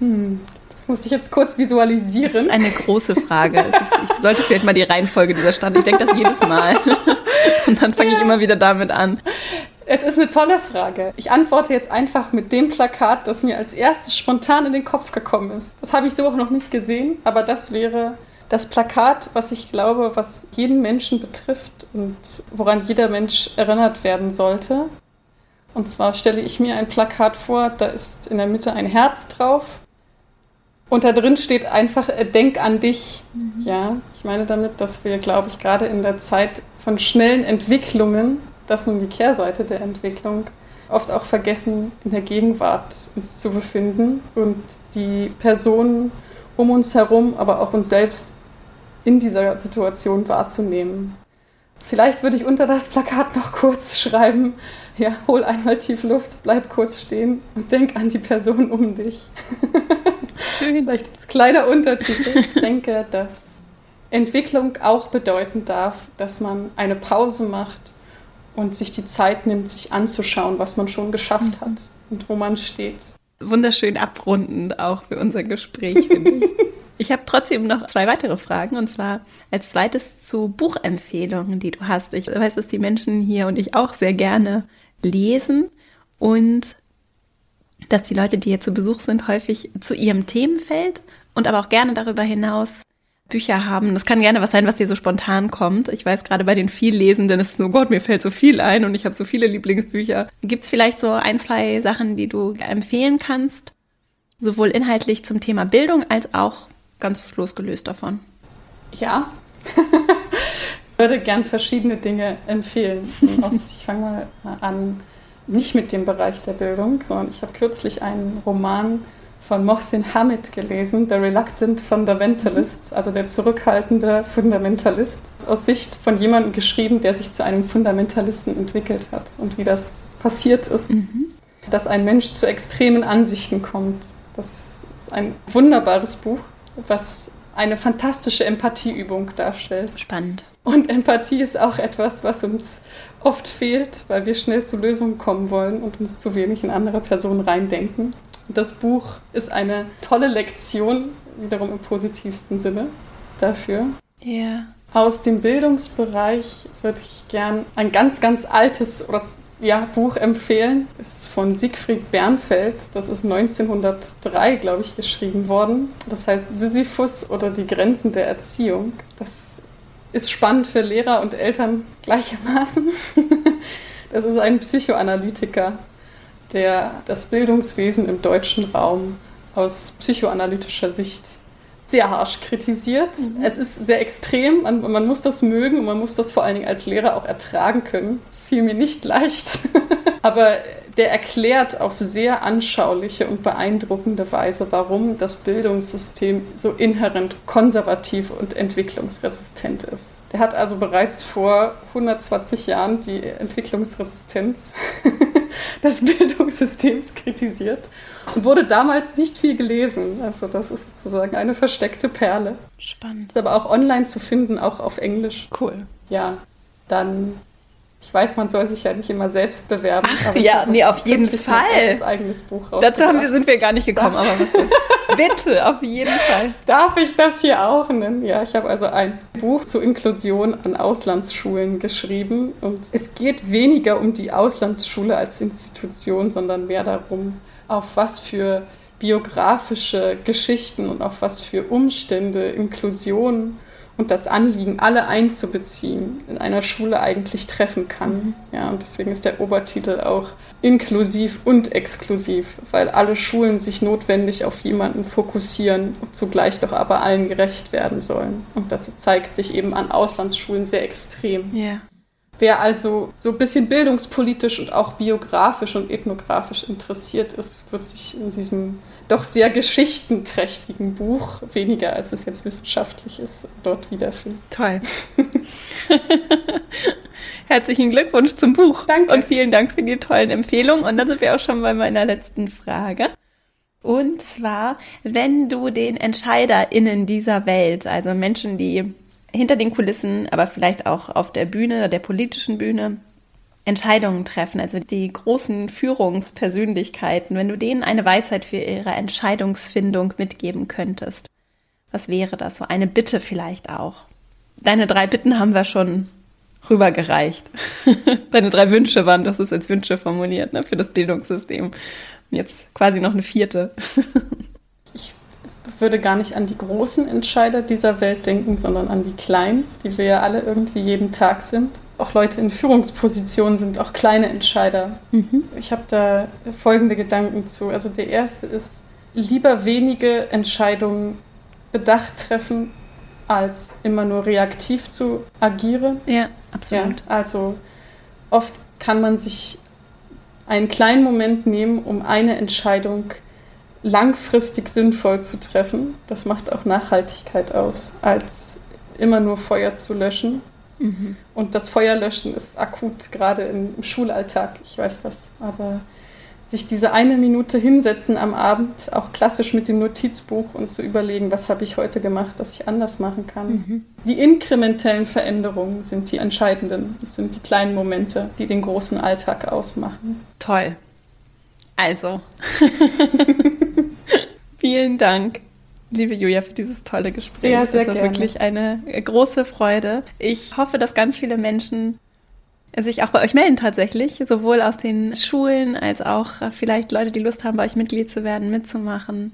S2: Hm, das muss ich jetzt kurz visualisieren. Das
S1: ist eine große Frage. Ist, ich sollte vielleicht mal die Reihenfolge dieser Stand. Ich denke das jedes Mal. Und dann fange ich immer wieder damit an.
S2: Es ist eine tolle Frage. Ich antworte jetzt einfach mit dem Plakat, das mir als erstes spontan in den Kopf gekommen ist. Das habe ich so auch noch nicht gesehen, aber das wäre das Plakat, was ich glaube, was jeden Menschen betrifft und woran jeder Mensch erinnert werden sollte. Und zwar stelle ich mir ein Plakat vor, da ist in der Mitte ein Herz drauf und da drin steht einfach, äh, denk an dich. Mhm. Ja, ich meine damit, dass wir, glaube ich, gerade in der Zeit von schnellen Entwicklungen, das ist nun die Kehrseite der Entwicklung, oft auch vergessen, in der Gegenwart uns zu befinden und die Personen um uns herum, aber auch uns selbst in dieser Situation wahrzunehmen. Vielleicht würde ich unter das Plakat noch kurz schreiben, ja, hol einmal tief Luft, bleib kurz stehen und denk an die Person um dich. *laughs* Schön. Vielleicht als kleiner Untertitel. Ich denke, dass Entwicklung auch bedeuten darf, dass man eine Pause macht und sich die Zeit nimmt, sich anzuschauen, was man schon geschafft hat und wo man steht.
S1: Wunderschön abrundend auch für unser Gespräch, finde ich. *laughs* Ich habe trotzdem noch zwei weitere Fragen und zwar als zweites zu Buchempfehlungen, die du hast. Ich weiß, dass die Menschen hier und ich auch sehr gerne lesen und dass die Leute, die hier zu Besuch sind, häufig zu ihrem Themenfeld und aber auch gerne darüber hinaus Bücher haben. Das kann gerne was sein, was dir so spontan kommt. Ich weiß gerade bei den Viellesenden ist es so, Gott, mir fällt so viel ein und ich habe so viele Lieblingsbücher. Gibt es vielleicht so ein, zwei Sachen, die du empfehlen kannst? Sowohl inhaltlich zum Thema Bildung als auch ganz losgelöst davon.
S2: Ja, ich *laughs* würde gern verschiedene Dinge empfehlen. *laughs* ich fange mal an, nicht mit dem Bereich der Bildung, sondern ich habe kürzlich einen Roman von Mohsin Hamid gelesen, The Reluctant Fundamentalist, also der zurückhaltende Fundamentalist, aus Sicht von jemandem geschrieben, der sich zu einem Fundamentalisten entwickelt hat und wie das passiert ist, mhm. dass ein Mensch zu extremen Ansichten kommt. Das ist ein wunderbares Buch was eine fantastische Empathieübung darstellt.
S1: Spannend.
S2: Und Empathie ist auch etwas, was uns oft fehlt, weil wir schnell zu Lösungen kommen wollen und uns zu wenig in andere Personen reindenken. Und das Buch ist eine tolle Lektion, wiederum im positivsten Sinne, dafür.
S1: Ja. Yeah.
S2: Aus dem Bildungsbereich würde ich gern ein ganz, ganz altes oder ja, Buch empfehlen. Ist von Siegfried Bernfeld. Das ist 1903, glaube ich, geschrieben worden. Das heißt Sisyphus oder die Grenzen der Erziehung. Das ist spannend für Lehrer und Eltern gleichermaßen. *laughs* Das ist ein Psychoanalytiker, der das Bildungswesen im deutschen Raum aus psychoanalytischer Sicht sehr harsch kritisiert. Mhm. Es ist sehr extrem, man, man, muss das mögen und man muss das vor allen Dingen als Lehrer auch ertragen können. Das fiel mir nicht leicht. *laughs* Aber der erklärt auf sehr anschauliche und beeindruckende Weise, warum das Bildungssystem so inhärent konservativ und entwicklungsresistent ist. Der hat also bereits vor 120 Jahren die Entwicklungsresistenz *laughs* des *laughs* Bildungssystems kritisiert und wurde damals nicht viel gelesen. Also das ist sozusagen eine versteckte Perle.
S1: Spannend.
S2: Ist aber auch online zu finden, auch auf Englisch.
S1: Cool.
S2: Ja, dann ich weiß, man soll sich ja nicht immer selbst bewerben.
S1: Ach, ja, nee, auf jeden Fall.
S2: eigenes Buch
S1: Dazu haben wir, sind wir gar nicht gekommen, aber *laughs* bitte, auf jeden Fall.
S2: Darf ich das hier auch nennen? Ja, ich habe also ein Buch zur Inklusion an Auslandsschulen geschrieben und es geht weniger um die Auslandsschule als Institution, sondern mehr darum, auf was für biografische Geschichten und auf was für Umstände Inklusion und das Anliegen, alle einzubeziehen, in einer Schule eigentlich treffen kann. Mhm. Ja, und deswegen ist der Obertitel auch inklusiv und exklusiv, weil alle Schulen sich notwendig auf jemanden fokussieren und zugleich doch aber allen gerecht werden sollen. Und das zeigt sich eben an Auslandsschulen sehr extrem.
S1: Yeah.
S2: Wer also so ein bisschen bildungspolitisch und auch biografisch und ethnografisch interessiert ist, wird sich in diesem doch sehr geschichtenträchtigen Buch, weniger als es jetzt wissenschaftlich ist, dort wiederfinden.
S1: Toll. *laughs* Herzlichen Glückwunsch zum Buch.
S2: Danke.
S1: Und vielen Dank für die tollen Empfehlungen. Und dann sind wir auch schon bei meiner letzten Frage. Und zwar, wenn du den EntscheiderInnen dieser Welt, also Menschen, die hinter den Kulissen, aber vielleicht auch auf der Bühne, der politischen Bühne, Entscheidungen treffen, also die großen Führungspersönlichkeiten, wenn du denen eine Weisheit für ihre Entscheidungsfindung mitgeben könntest, was wäre das? So eine Bitte vielleicht auch. Deine drei Bitten haben wir schon rübergereicht. *laughs* Deine drei Wünsche waren, das ist als Wünsche formuliert, ne, für das Bildungssystem. Jetzt quasi noch eine vierte. *laughs*
S2: würde gar nicht an die großen Entscheider dieser Welt denken, sondern an die kleinen, die wir ja alle irgendwie jeden Tag sind. Auch Leute in Führungspositionen sind auch kleine Entscheider. Mhm. Ich habe da folgende Gedanken zu. Also der erste ist, lieber wenige Entscheidungen bedacht treffen, als immer nur reaktiv zu agieren.
S1: Ja, absolut.
S2: Ja, also oft kann man sich einen kleinen Moment nehmen, um eine Entscheidung zu langfristig sinnvoll zu treffen. Das macht auch Nachhaltigkeit aus, als immer nur Feuer zu löschen. Mhm. Und das Feuerlöschen ist akut, gerade im Schulalltag. Ich weiß das. Aber sich diese eine Minute hinsetzen am Abend, auch klassisch mit dem Notizbuch und zu überlegen, was habe ich heute gemacht, dass ich anders machen kann. Mhm. Die inkrementellen Veränderungen sind die entscheidenden. Das sind die kleinen Momente, die den großen Alltag ausmachen.
S1: Toll. Also. *laughs* Vielen Dank, liebe Julia, für dieses tolle Gespräch.
S2: Sehr, sehr
S1: es war
S2: gerne.
S1: wirklich eine große Freude. Ich hoffe, dass ganz viele Menschen sich auch bei euch melden tatsächlich, sowohl aus den Schulen als auch vielleicht Leute, die Lust haben, bei euch Mitglied zu werden, mitzumachen.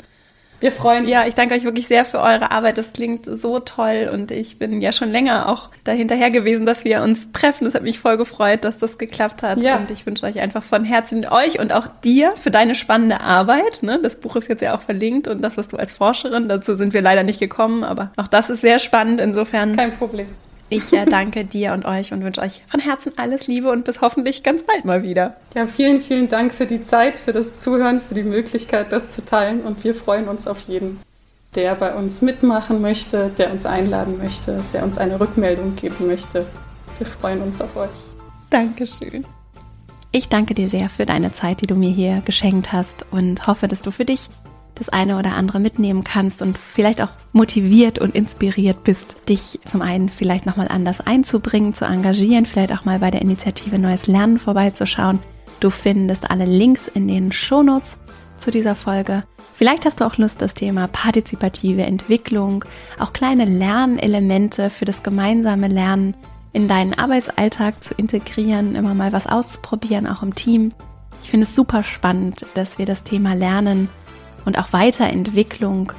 S2: Wir freuen uns.
S1: Ja, ich danke euch wirklich sehr für eure Arbeit. Das klingt so toll und ich bin ja schon länger auch dahinterher gewesen, dass wir uns treffen. Es hat mich voll gefreut, dass das geklappt hat.
S2: Ja.
S1: Und ich wünsche euch einfach von Herzen euch und auch dir für deine spannende Arbeit. Ne? Das Buch ist jetzt ja auch verlinkt und das, was du als Forscherin, dazu sind wir leider nicht gekommen, aber auch das ist sehr spannend. Insofern.
S2: Kein Problem.
S1: Ich äh, danke dir und euch und wünsche euch von Herzen alles Liebe und bis hoffentlich ganz bald mal wieder.
S2: Ja, vielen, vielen Dank für die Zeit, für das Zuhören, für die Möglichkeit, das zu teilen. Und wir freuen uns auf jeden, der bei uns mitmachen möchte, der uns einladen möchte, der uns eine Rückmeldung geben möchte. Wir freuen uns auf euch.
S1: Dankeschön. Ich danke dir sehr für deine Zeit, die du mir hier geschenkt hast und hoffe, dass du für dich das eine oder andere mitnehmen kannst und vielleicht auch motiviert und inspiriert bist, dich zum einen vielleicht nochmal anders einzubringen, zu engagieren, vielleicht auch mal bei der Initiative Neues Lernen vorbeizuschauen. Du findest alle Links in den Shownotes zu dieser Folge. Vielleicht hast du auch Lust, das Thema partizipative Entwicklung, auch kleine Lernelemente für das gemeinsame Lernen in deinen Arbeitsalltag zu integrieren, immer mal was auszuprobieren, auch im Team. Ich finde es super spannend, dass wir das Thema Lernen und auch Weiterentwicklung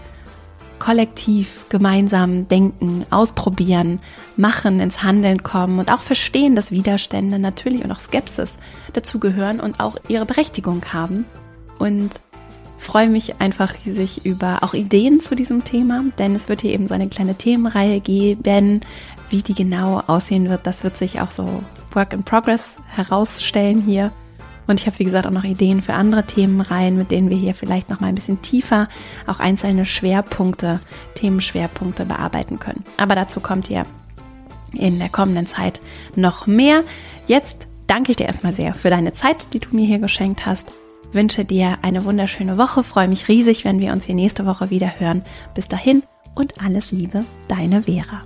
S1: kollektiv gemeinsam denken, ausprobieren, machen, ins Handeln kommen und auch verstehen, dass Widerstände natürlich und auch Skepsis dazugehören und auch ihre Berechtigung haben. Und freue mich einfach riesig über auch Ideen zu diesem Thema, denn es wird hier eben so eine kleine Themenreihe geben. Wie die genau aussehen wird, das wird sich auch so Work in Progress herausstellen hier. Und ich habe, wie gesagt, auch noch Ideen für andere Themenreihen, mit denen wir hier vielleicht noch mal ein bisschen tiefer auch einzelne Schwerpunkte, Themenschwerpunkte bearbeiten können. Aber dazu kommt ihr in der kommenden Zeit noch mehr. Jetzt danke ich dir erstmal sehr für deine Zeit, die du mir hier geschenkt hast. Wünsche dir eine wunderschöne Woche, freue mich riesig, wenn wir uns hier nächste Woche wieder hören. Bis dahin und alles Liebe, deine Vera.